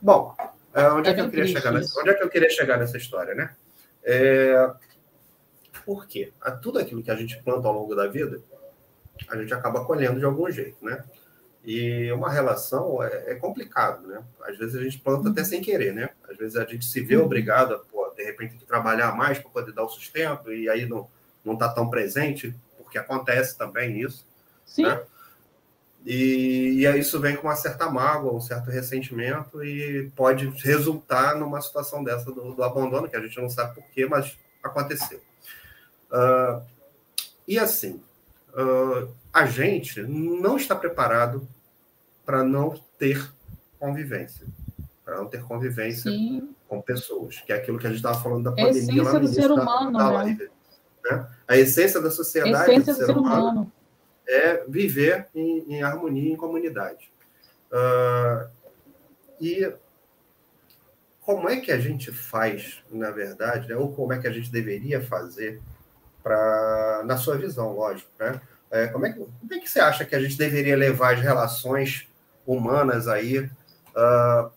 Bom, é, onde é, é que eu queria chegar nessa, onde é que eu queria chegar nessa história, né? É, por quê? A tudo aquilo que a gente planta ao longo da vida, a gente acaba colhendo de algum jeito, né? E uma relação é, é complicado, né? Às vezes a gente planta até sem querer, né? Às vezes a gente se vê uhum. obrigado de repente, trabalhar mais para poder dar o sustento e aí não não está tão presente, porque acontece também isso. Sim. Né? E, e aí isso vem com uma certa mágoa, um certo ressentimento e pode resultar numa situação dessa do, do abandono, que a gente não sabe por quê, mas aconteceu. Uh, e assim, uh, a gente não está preparado para não ter convivência, para não ter convivência Sim. Com pessoas, que é aquilo que a gente estava falando da pandemia a lá no do ser humano, da, da né? live. Né? A essência da sociedade essência do, ser, do ser humano, humano, é viver em, em harmonia, em comunidade. Uh, e como é que a gente faz, na verdade, né? ou como é que a gente deveria fazer para, na sua visão, lógico, né? É, como, é que, como é que você acha que a gente deveria levar as relações humanas aí uh,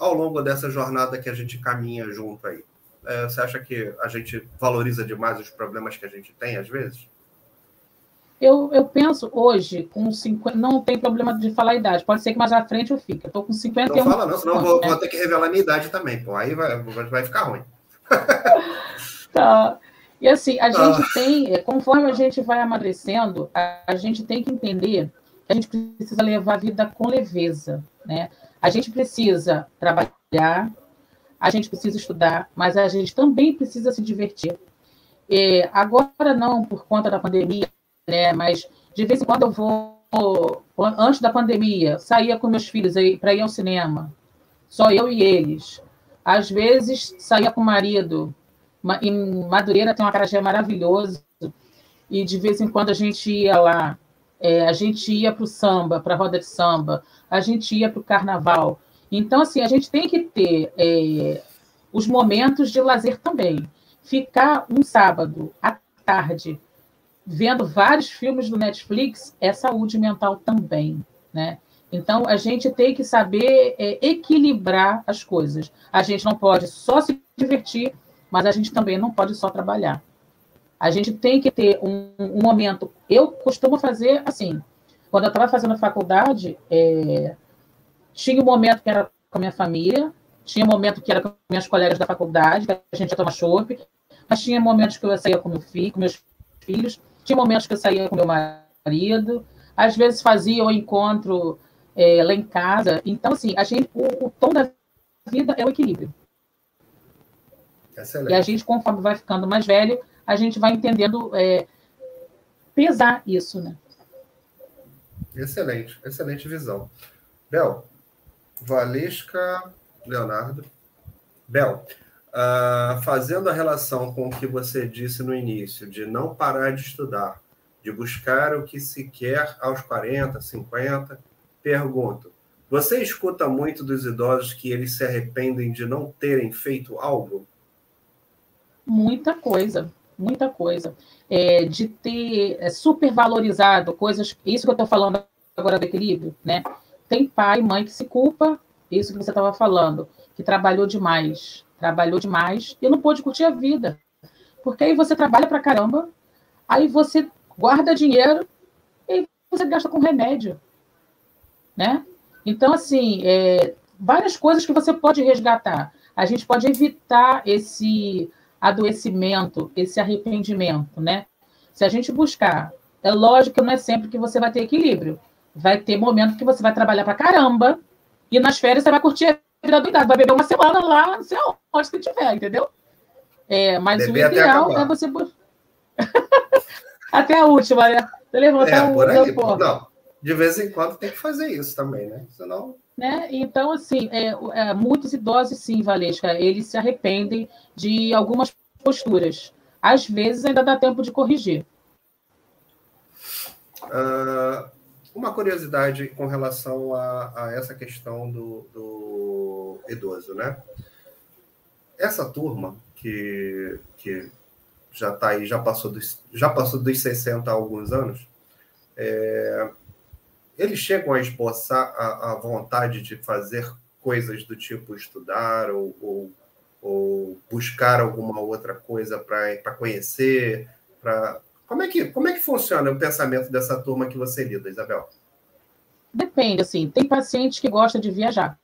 ao longo dessa jornada que a gente caminha junto aí? É, você acha que a gente valoriza demais os problemas que a gente tem, às vezes? Eu, eu penso hoje, com 50. Não tem problema de falar a idade, pode ser que mais à frente eu fique. Eu estou com 51. Não fala, não, senão vou, né? vou ter que revelar a minha idade também, pô. Aí vai, vai ficar ruim. (laughs) tá. E assim, a ah. gente tem, é, conforme a gente vai amadurecendo, a, a, gente tem que entender que a gente precisa levar a vida com leveza, né? A gente precisa trabalhar, a gente precisa estudar, mas a gente também precisa se divertir. É, agora não por conta da pandemia, né? Mas de vez em quando eu vou, antes da pandemia, saía com meus filhos para ir ao cinema, só eu e eles. Às vezes saía com o marido, em Madureira tem uma carajé maravilhoso, e de vez em quando a gente ia lá, é, a gente ia para o samba, para a roda de samba, a gente ia para o carnaval. Então, assim, a gente tem que ter é, os momentos de lazer também. Ficar um sábado à tarde vendo vários filmes do Netflix é saúde mental também, né? Então, a gente tem que saber é, equilibrar as coisas. A gente não pode só se divertir, mas a gente também não pode só trabalhar. A gente tem que ter um, um momento. Eu costumo fazer assim. Quando eu estava fazendo faculdade, é, tinha um momento que era com a minha família, tinha um momento que era com minhas colegas da faculdade, que a gente ia tomar chopp, mas tinha momentos que eu saía com meu filho, com meus filhos, tinha momentos que eu saía com meu marido, às vezes fazia o encontro é, lá em casa. Então, assim, a gente, o, o tom da vida é o equilíbrio. Excelente. E a gente, conforme vai ficando mais velho, a gente vai entendendo é, pesar isso, né? Excelente, excelente visão. Bel, Valesca, Leonardo. Bel, uh, fazendo a relação com o que você disse no início, de não parar de estudar, de buscar o que se quer aos 40, 50, pergunto: você escuta muito dos idosos que eles se arrependem de não terem feito algo? muita coisa, muita coisa. É, de ter é, supervalorizado coisas, isso que eu estou falando agora do equilíbrio, né? Tem pai e mãe que se culpa, isso que você estava falando, que trabalhou demais, trabalhou demais e não pôde curtir a vida. Porque aí você trabalha para caramba, aí você guarda dinheiro e você gasta com remédio, né? Então, assim, é, várias coisas que você pode resgatar. A gente pode evitar esse adoecimento, esse arrependimento, né? Se a gente buscar, é lógico que não é sempre que você vai ter equilíbrio. Vai ter momento que você vai trabalhar para caramba e nas férias você vai curtir a vida doidada, vai beber uma semana lá, não sei onde que tiver, entendeu? É, mas Beber o ideal é você. (laughs) até a última, né? Levantar é, por aí, Não, de vez em quando tem que fazer isso também, né? Senão. Né? Então, assim, é, é, muitos idosos, sim, Valesca, eles se arrependem de algumas posturas. Às vezes ainda dá tempo de corrigir. Uh, uma curiosidade com relação a, a essa questão do, do, idoso, né? Essa turma que, que já está aí, já passou, dos, já passou dos 60 há alguns anos, é, eles chegam a esboçar a, a, vontade de fazer coisas do tipo estudar ou, ou, ou buscar alguma outra coisa para conhecer, para como é que como é que funciona o pensamento dessa turma que você lida, Isabel? Depende, assim, tem paciente que gosta de viajar,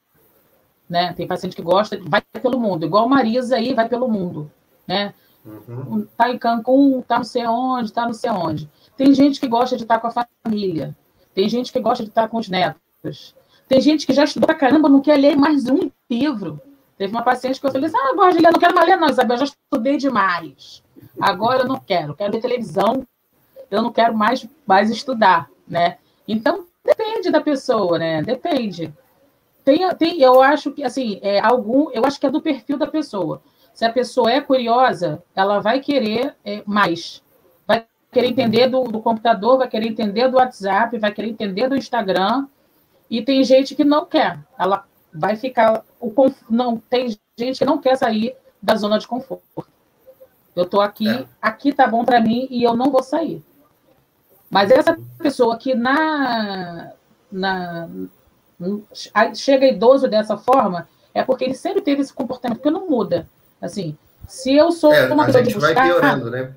né? Tem paciente que gosta, vai pelo mundo, igual Marisa aí vai pelo mundo, né? Uhum. Tá em Cancún, tá não sei onde, tá não sei onde. Tem gente que gosta de estar com a família, tem gente que gosta de estar com os netos, tem gente que já estudou pra caramba, não quer ler mais um livro. Teve uma paciente que eu falei assim: ah, gosto de ler, não quero mais ler, não, Isabel, já estudei demais. Agora eu não quero, quero ver televisão, eu não quero mais, mais estudar, né? Então, depende da pessoa, né? Depende. Tem, tem, eu acho que, assim, é, algum, eu acho que é do perfil da pessoa. Se a pessoa é curiosa, ela vai querer é, mais. Querer entender do, do computador, vai querer entender do WhatsApp, vai querer entender do Instagram. E tem gente que não quer. Ela vai ficar. O, não, tem gente que não quer sair da zona de conforto. Eu estou aqui, é. aqui tá bom para mim e eu não vou sair. Mas essa pessoa que na, na chega idoso dessa forma é porque ele sempre teve esse comportamento que não muda. Assim, se eu sou é, uma pessoa de buscar, vai piorando, né?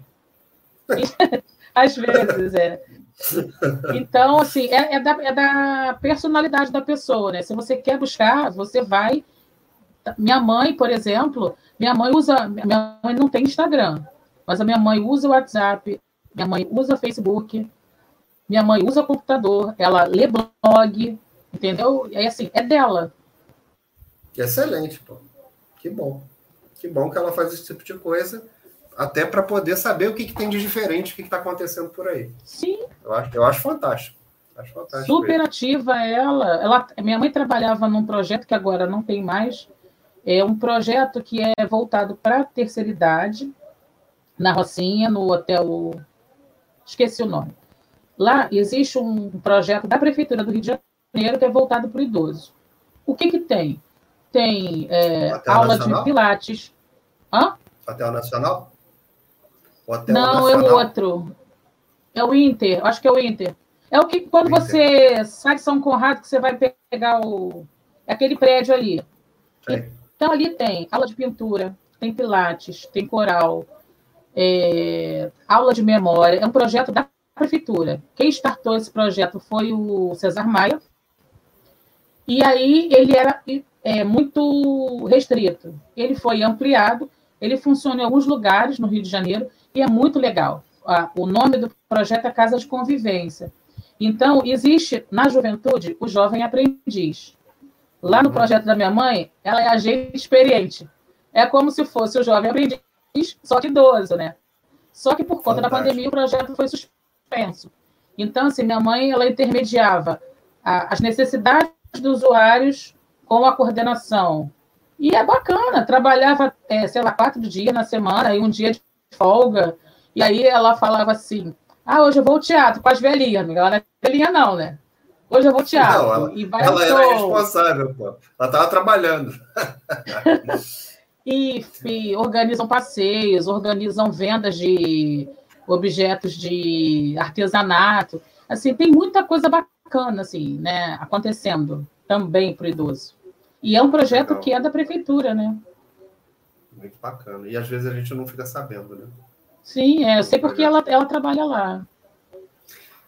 (laughs) Às vezes, é. Então, assim, é, é, da, é da personalidade da pessoa, né? Se você quer buscar, você vai. Minha mãe, por exemplo, minha mãe usa. Minha mãe não tem Instagram, mas a minha mãe usa o WhatsApp, minha mãe usa Facebook, minha mãe usa computador, ela lê blog, entendeu? E assim, é dela. Excelente, pô. Que bom. Que bom que ela faz esse tipo de coisa, até para poder saber o que, que, tem de diferente, o que está acontecendo por aí. Sim. Eu acho, eu acho fantástico. Acho fantástico Super ativa ela. ela. Minha mãe trabalhava num projeto que agora não tem mais, é um projeto que é voltado para a terceira idade, na Rocinha, no hotel. Esqueci o nome. Lá existe um projeto da Prefeitura do Rio de Janeiro que é voltado para o idoso. O que, que tem? Tem é, aula Nacional? de Pilates. Hã? Hotel Nacional? Não, Nacional. é o outro. É o Inter, acho que é o Inter. É o que quando o você sai de São Conrado, que você vai pegar o. É aquele prédio ali. Sim. Então, ali tem aula de pintura, tem pilates, tem coral, é, aula de memória. É um projeto da prefeitura. Quem startou esse projeto foi o Cesar Maia. E aí ele era é, muito restrito. Ele foi ampliado, ele funciona em alguns lugares no Rio de Janeiro e é muito legal. O nome do projeto é Casa de Convivência. Então, existe na juventude o jovem aprendiz. Lá no projeto da minha mãe, ela é agente experiente. É como se fosse o jovem aprendiz, só que idoso, né? Só que por conta Fantástico. da pandemia o projeto foi suspenso. Então, assim, minha mãe, ela intermediava a, as necessidades dos usuários com a coordenação. E é bacana, trabalhava, é, sei lá, quatro dias na semana, e um dia de folga. E aí ela falava assim, ah, hoje eu vou ao teatro com as velhinhas, ela não é velhinha não, né? Hoje eu vou teatro. Não, ela, e vai ela era responsável, pô. Ela estava trabalhando. e, e, organizam passeios, organizam vendas de objetos de artesanato. Assim, tem muita coisa bacana assim, né, acontecendo também para o idoso. E é um projeto Legal. que é da prefeitura, né? Muito bacana. E às vezes a gente não fica sabendo, né? Sim, é, eu sei porque ela, ela trabalha lá.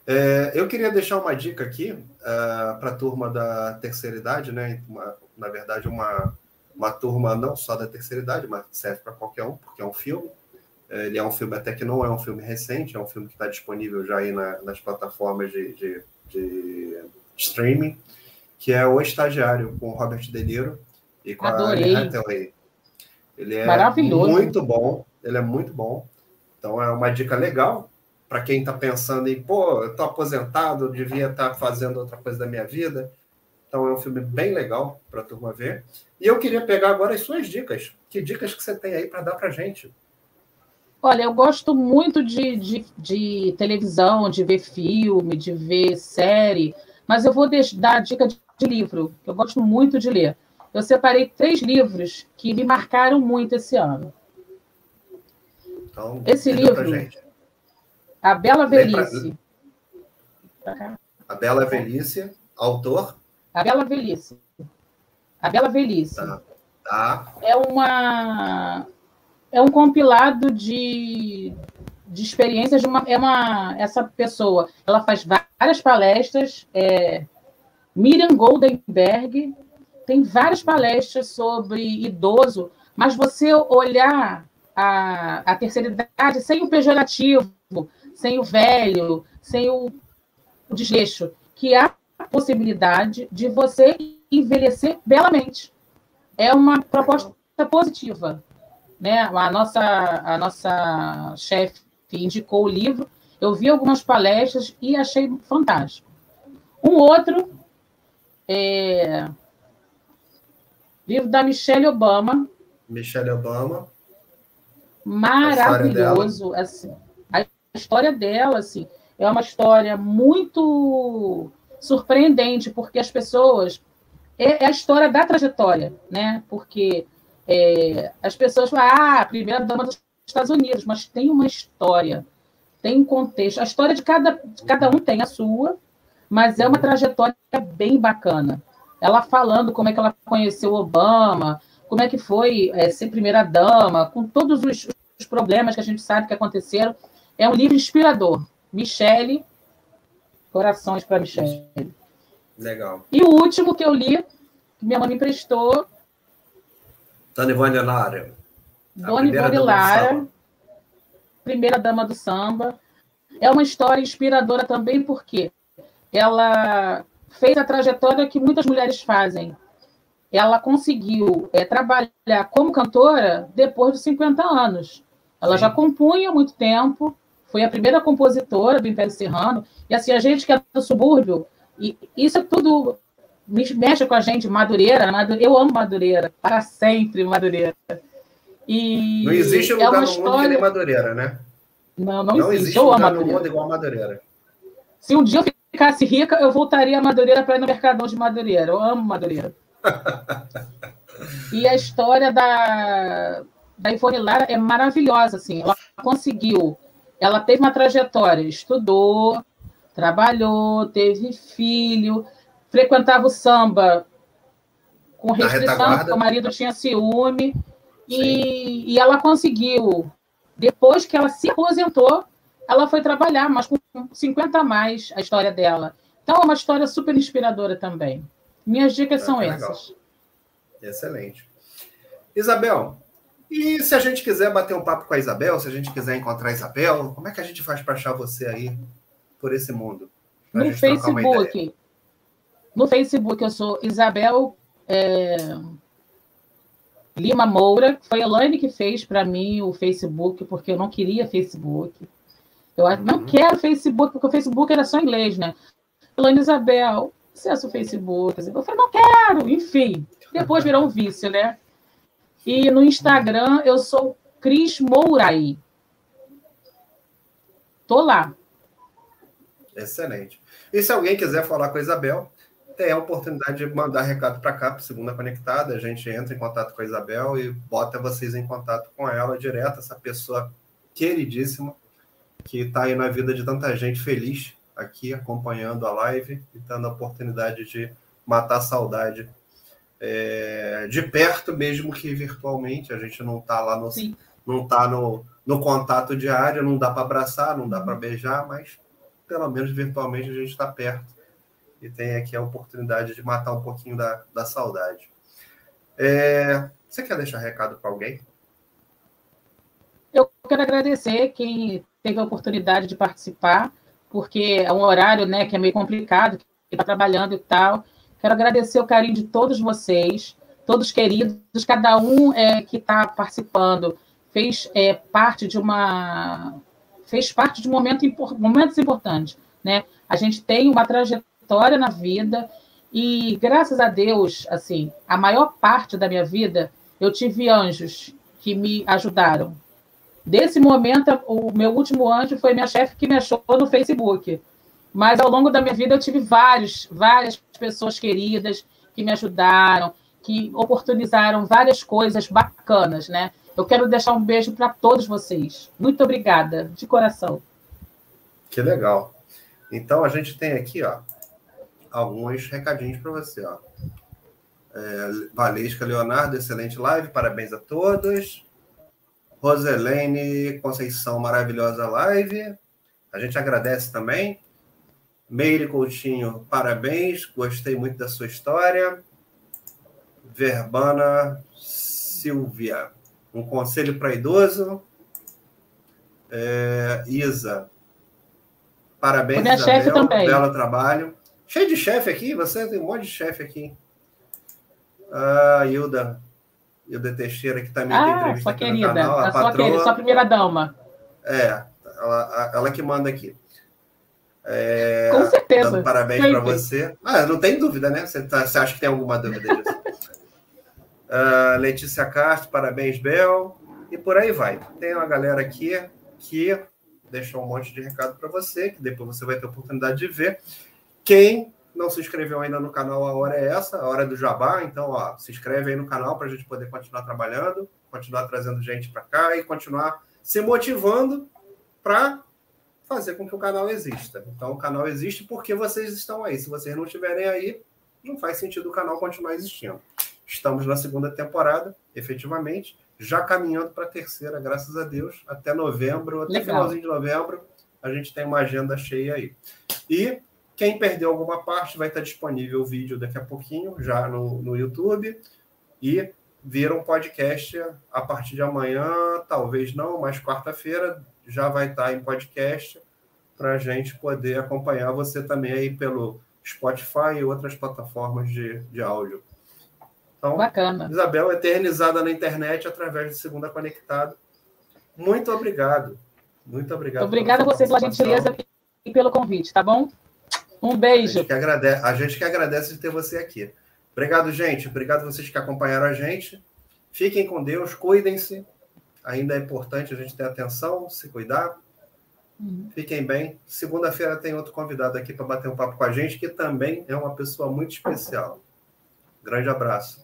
É, eu queria deixar uma dica aqui uh, é, para a turma da terceira idade, né? Uma, na verdade, uma, uma turma não só da terceira idade, mas serve para qualquer um, porque é um filme. É, ele é um filme até que não é um filme recente, é um filme que está disponível já aí na, nas plataformas de, de, de, streaming, que é O Estagiário, com Robert De Niro. E com Adorei. a Anne Hathaway. Ele é Maravilhoso. muito bom. Ele é muito bom. Então é uma dica legal para quem está pensando em, pô, eu tô aposentado, eu devia estar tá fazendo outra coisa da minha vida. Então é um filme bem legal para a turma ver. E eu queria pegar agora as suas dicas. Que dicas que você tem aí para dar para gente? Olha, eu gosto muito de, de, de, televisão, de ver filme, de ver série, mas eu vou dar a dica de, de livro. Eu gosto muito de ler. Eu separei três livros que me marcaram muito esse ano. Então, esse livro, A Bela Velhice. Pra... A Bela Velhice, autor? A Bela Velhice. A Bela Velhice. Tá. tá. É uma é um compilado de, de experiências de uma é uma essa pessoa. Ela faz várias palestras. É, Miriam Goldenberg tem várias palestras sobre idoso, mas você olhar a, a terceira idade sem o pejorativo, sem o velho, sem o, desleixo, que há a possibilidade de você envelhecer belamente. É uma proposta positiva. Né? A nossa, a nossa chefe indicou o livro, eu vi algumas palestras e achei fantástico. Um outro é, livro da Michelle Obama. Michelle Obama maravilhoso. A assim, a história dela assim, é uma história muito surpreendente, porque as pessoas. É, é a história da trajetória, né? Porque é, as pessoas falam, ah, a primeira dama dos Estados Unidos, mas tem uma história, tem um contexto. A história de cada, de cada um tem a sua, mas é uma trajetória bem bacana. Ela falando como é que ela conheceu Obama, como é que foi é, ser primeira-dama, com todos os, os, problemas que a gente sabe que aconteceram. É um livro inspirador. Michele, corações para Michele. Legal. E o último que eu li, que minha mãe me emprestou. Dona Ivone Lara. Dona Ivone Lara, primeira dama do samba. É uma história inspiradora também, porque ela fez a trajetória que muitas mulheres fazem ela conseguiu é, trabalhar como cantora depois dos 50 anos. Ela Sim. já compunha há muito tempo, foi a primeira compositora do Império Serrano, e assim, a gente que é do subúrbio, e isso é tudo mexe com a gente, Madureira, eu amo Madureira, para sempre Madureira. E não existe lugar é no história... mundo que nem Madureira, né? Não, não, não existe. existe lugar no mundo igual Madureira. Se um dia eu ficasse rica, eu voltaria a Madureira para ir no Mercadão de Madureira. Eu amo Madureira. (laughs) e a história da, da Ivone Lara é maravilhosa, assim. Ela conseguiu, ela teve uma trajetória, estudou, trabalhou, teve filho, frequentava o samba com restrição, porque o marido tinha ciúme, e, e ela conseguiu, depois que ela se aposentou, ela foi trabalhar, mas com 50 a mais a história dela. Então é uma história super inspiradora também. Minhas dicas é, são essas. Excelente. Isabel, e se a gente quiser bater um papo com a Isabel, se a gente quiser encontrar a Isabel, como é que a gente faz para achar você aí por esse mundo? No Facebook. No Facebook eu sou Isabel é, Lima Moura. Foi a Elaine que fez para mim o Facebook, porque eu não queria Facebook. Eu não quero Facebook, porque o Facebook era só inglês, né? Elaine Isabel, acesso ao Facebook. Assim. Eu falei, não quero, enfim. Depois virou um vício, né? E no Instagram eu sou Cris Mourai. Tô lá. Excelente. E se alguém quiser falar com a Isabel, tem a oportunidade de mandar recado para cá, para Segunda Conectada. A gente entra em contato com a Isabel e bota vocês em contato com ela direto, essa pessoa queridíssima que está aí na vida de tanta gente feliz aqui acompanhando a live e dando a oportunidade de matar a saudade é, de perto, mesmo que virtualmente. A gente não está lá no, não tá no, no contato diário, não dá para abraçar, não dá para beijar, mas pelo menos virtualmente a gente está perto e tem aqui a oportunidade de matar um pouquinho da, da saudade. É, você quer deixar recado para alguém? Eu quero agradecer quem teve a oportunidade de participar porque é um horário né, que é meio complicado, que está trabalhando e tal. Quero agradecer o carinho de todos vocês. todos queridos, cada um é, que está participando fez é, parte de uma fez parte de um momento, momentos importantes, né? A gente tem uma trajetória na vida e graças a Deus, assim, a maior parte da minha vida eu tive anjos que me ajudaram. Desse momento, o meu último anjo foi minha chefe que me achou no Facebook. Mas ao longo da minha vida eu tive vários, várias pessoas queridas que me ajudaram, que oportunizaram várias coisas bacanas, né? Eu quero deixar um beijo para todos vocês. Muito obrigada, de coração. Que legal. Então a gente tem aqui, ó, alguns recadinhos para você, ó. É, Valesca Leonardo, excelente live, parabéns a todos. Roselene Conceição, maravilhosa live. A gente agradece também. Meire Coutinho, parabéns, gostei muito da sua história. Verbana Silvia, um conselho para idoso. É, Isa, parabéns, Minha Isabel, chefe também. belo trabalho. Cheio de chefe aqui, você tem um monte de chefe aqui. Ah, Hilda, Hilda Teixeira, que também ah, tem entrevista sua aqui querida, no canal. A, a sua, querida, sua primeira dama. É, ela, ela que manda aqui. É, Com certeza. Dando parabéns para você. Ah, não tem dúvida, né? Você, tá, você acha que tem alguma dúvida disso? uh, (laughs) Letícia Castro, parabéns, Bel. E por aí vai. Tem uma galera aqui que deixou um monte de recado para você, que depois você vai ter a oportunidade de ver. Quem não se inscreveu ainda no canal, a hora é essa, a hora é do jabá. Então, ó, se inscreve aí no canal para a gente poder continuar trabalhando, continuar trazendo gente para cá e continuar se motivando para fazer com que o canal exista. Então, o canal existe porque vocês estão aí. Se vocês não estiverem aí, não faz sentido o canal continuar existindo. Estamos na segunda temporada, efetivamente, já caminhando para a terceira, graças a Deus, até novembro, até Legal. finalzinho de novembro, a gente tem uma agenda cheia aí. E quem perdeu alguma parte vai estar disponível o vídeo daqui a pouquinho, já no, no YouTube. E vira um podcast a partir de amanhã, talvez não, mas quarta-feira já vai estar em podcast para a gente poder acompanhar você também aí pelo Spotify e outras plataformas de, de áudio. Então, Bacana. Isabel, eternizada na internet através de Segunda Conectado. Muito obrigado. Muito obrigado. Obrigada a você pela gentileza e pelo convite, tá bom? Um beijo. A gente, que agradece, a gente que agradece de ter você aqui. Obrigado, gente. Obrigado a vocês que acompanharam a gente. Fiquem com Deus, cuidem-se. Ainda é importante a gente ter atenção, se cuidar. Uhum. Fiquem bem. Segunda-feira tem outro convidado aqui para bater um papo com a gente, que também é uma pessoa muito especial. Grande abraço.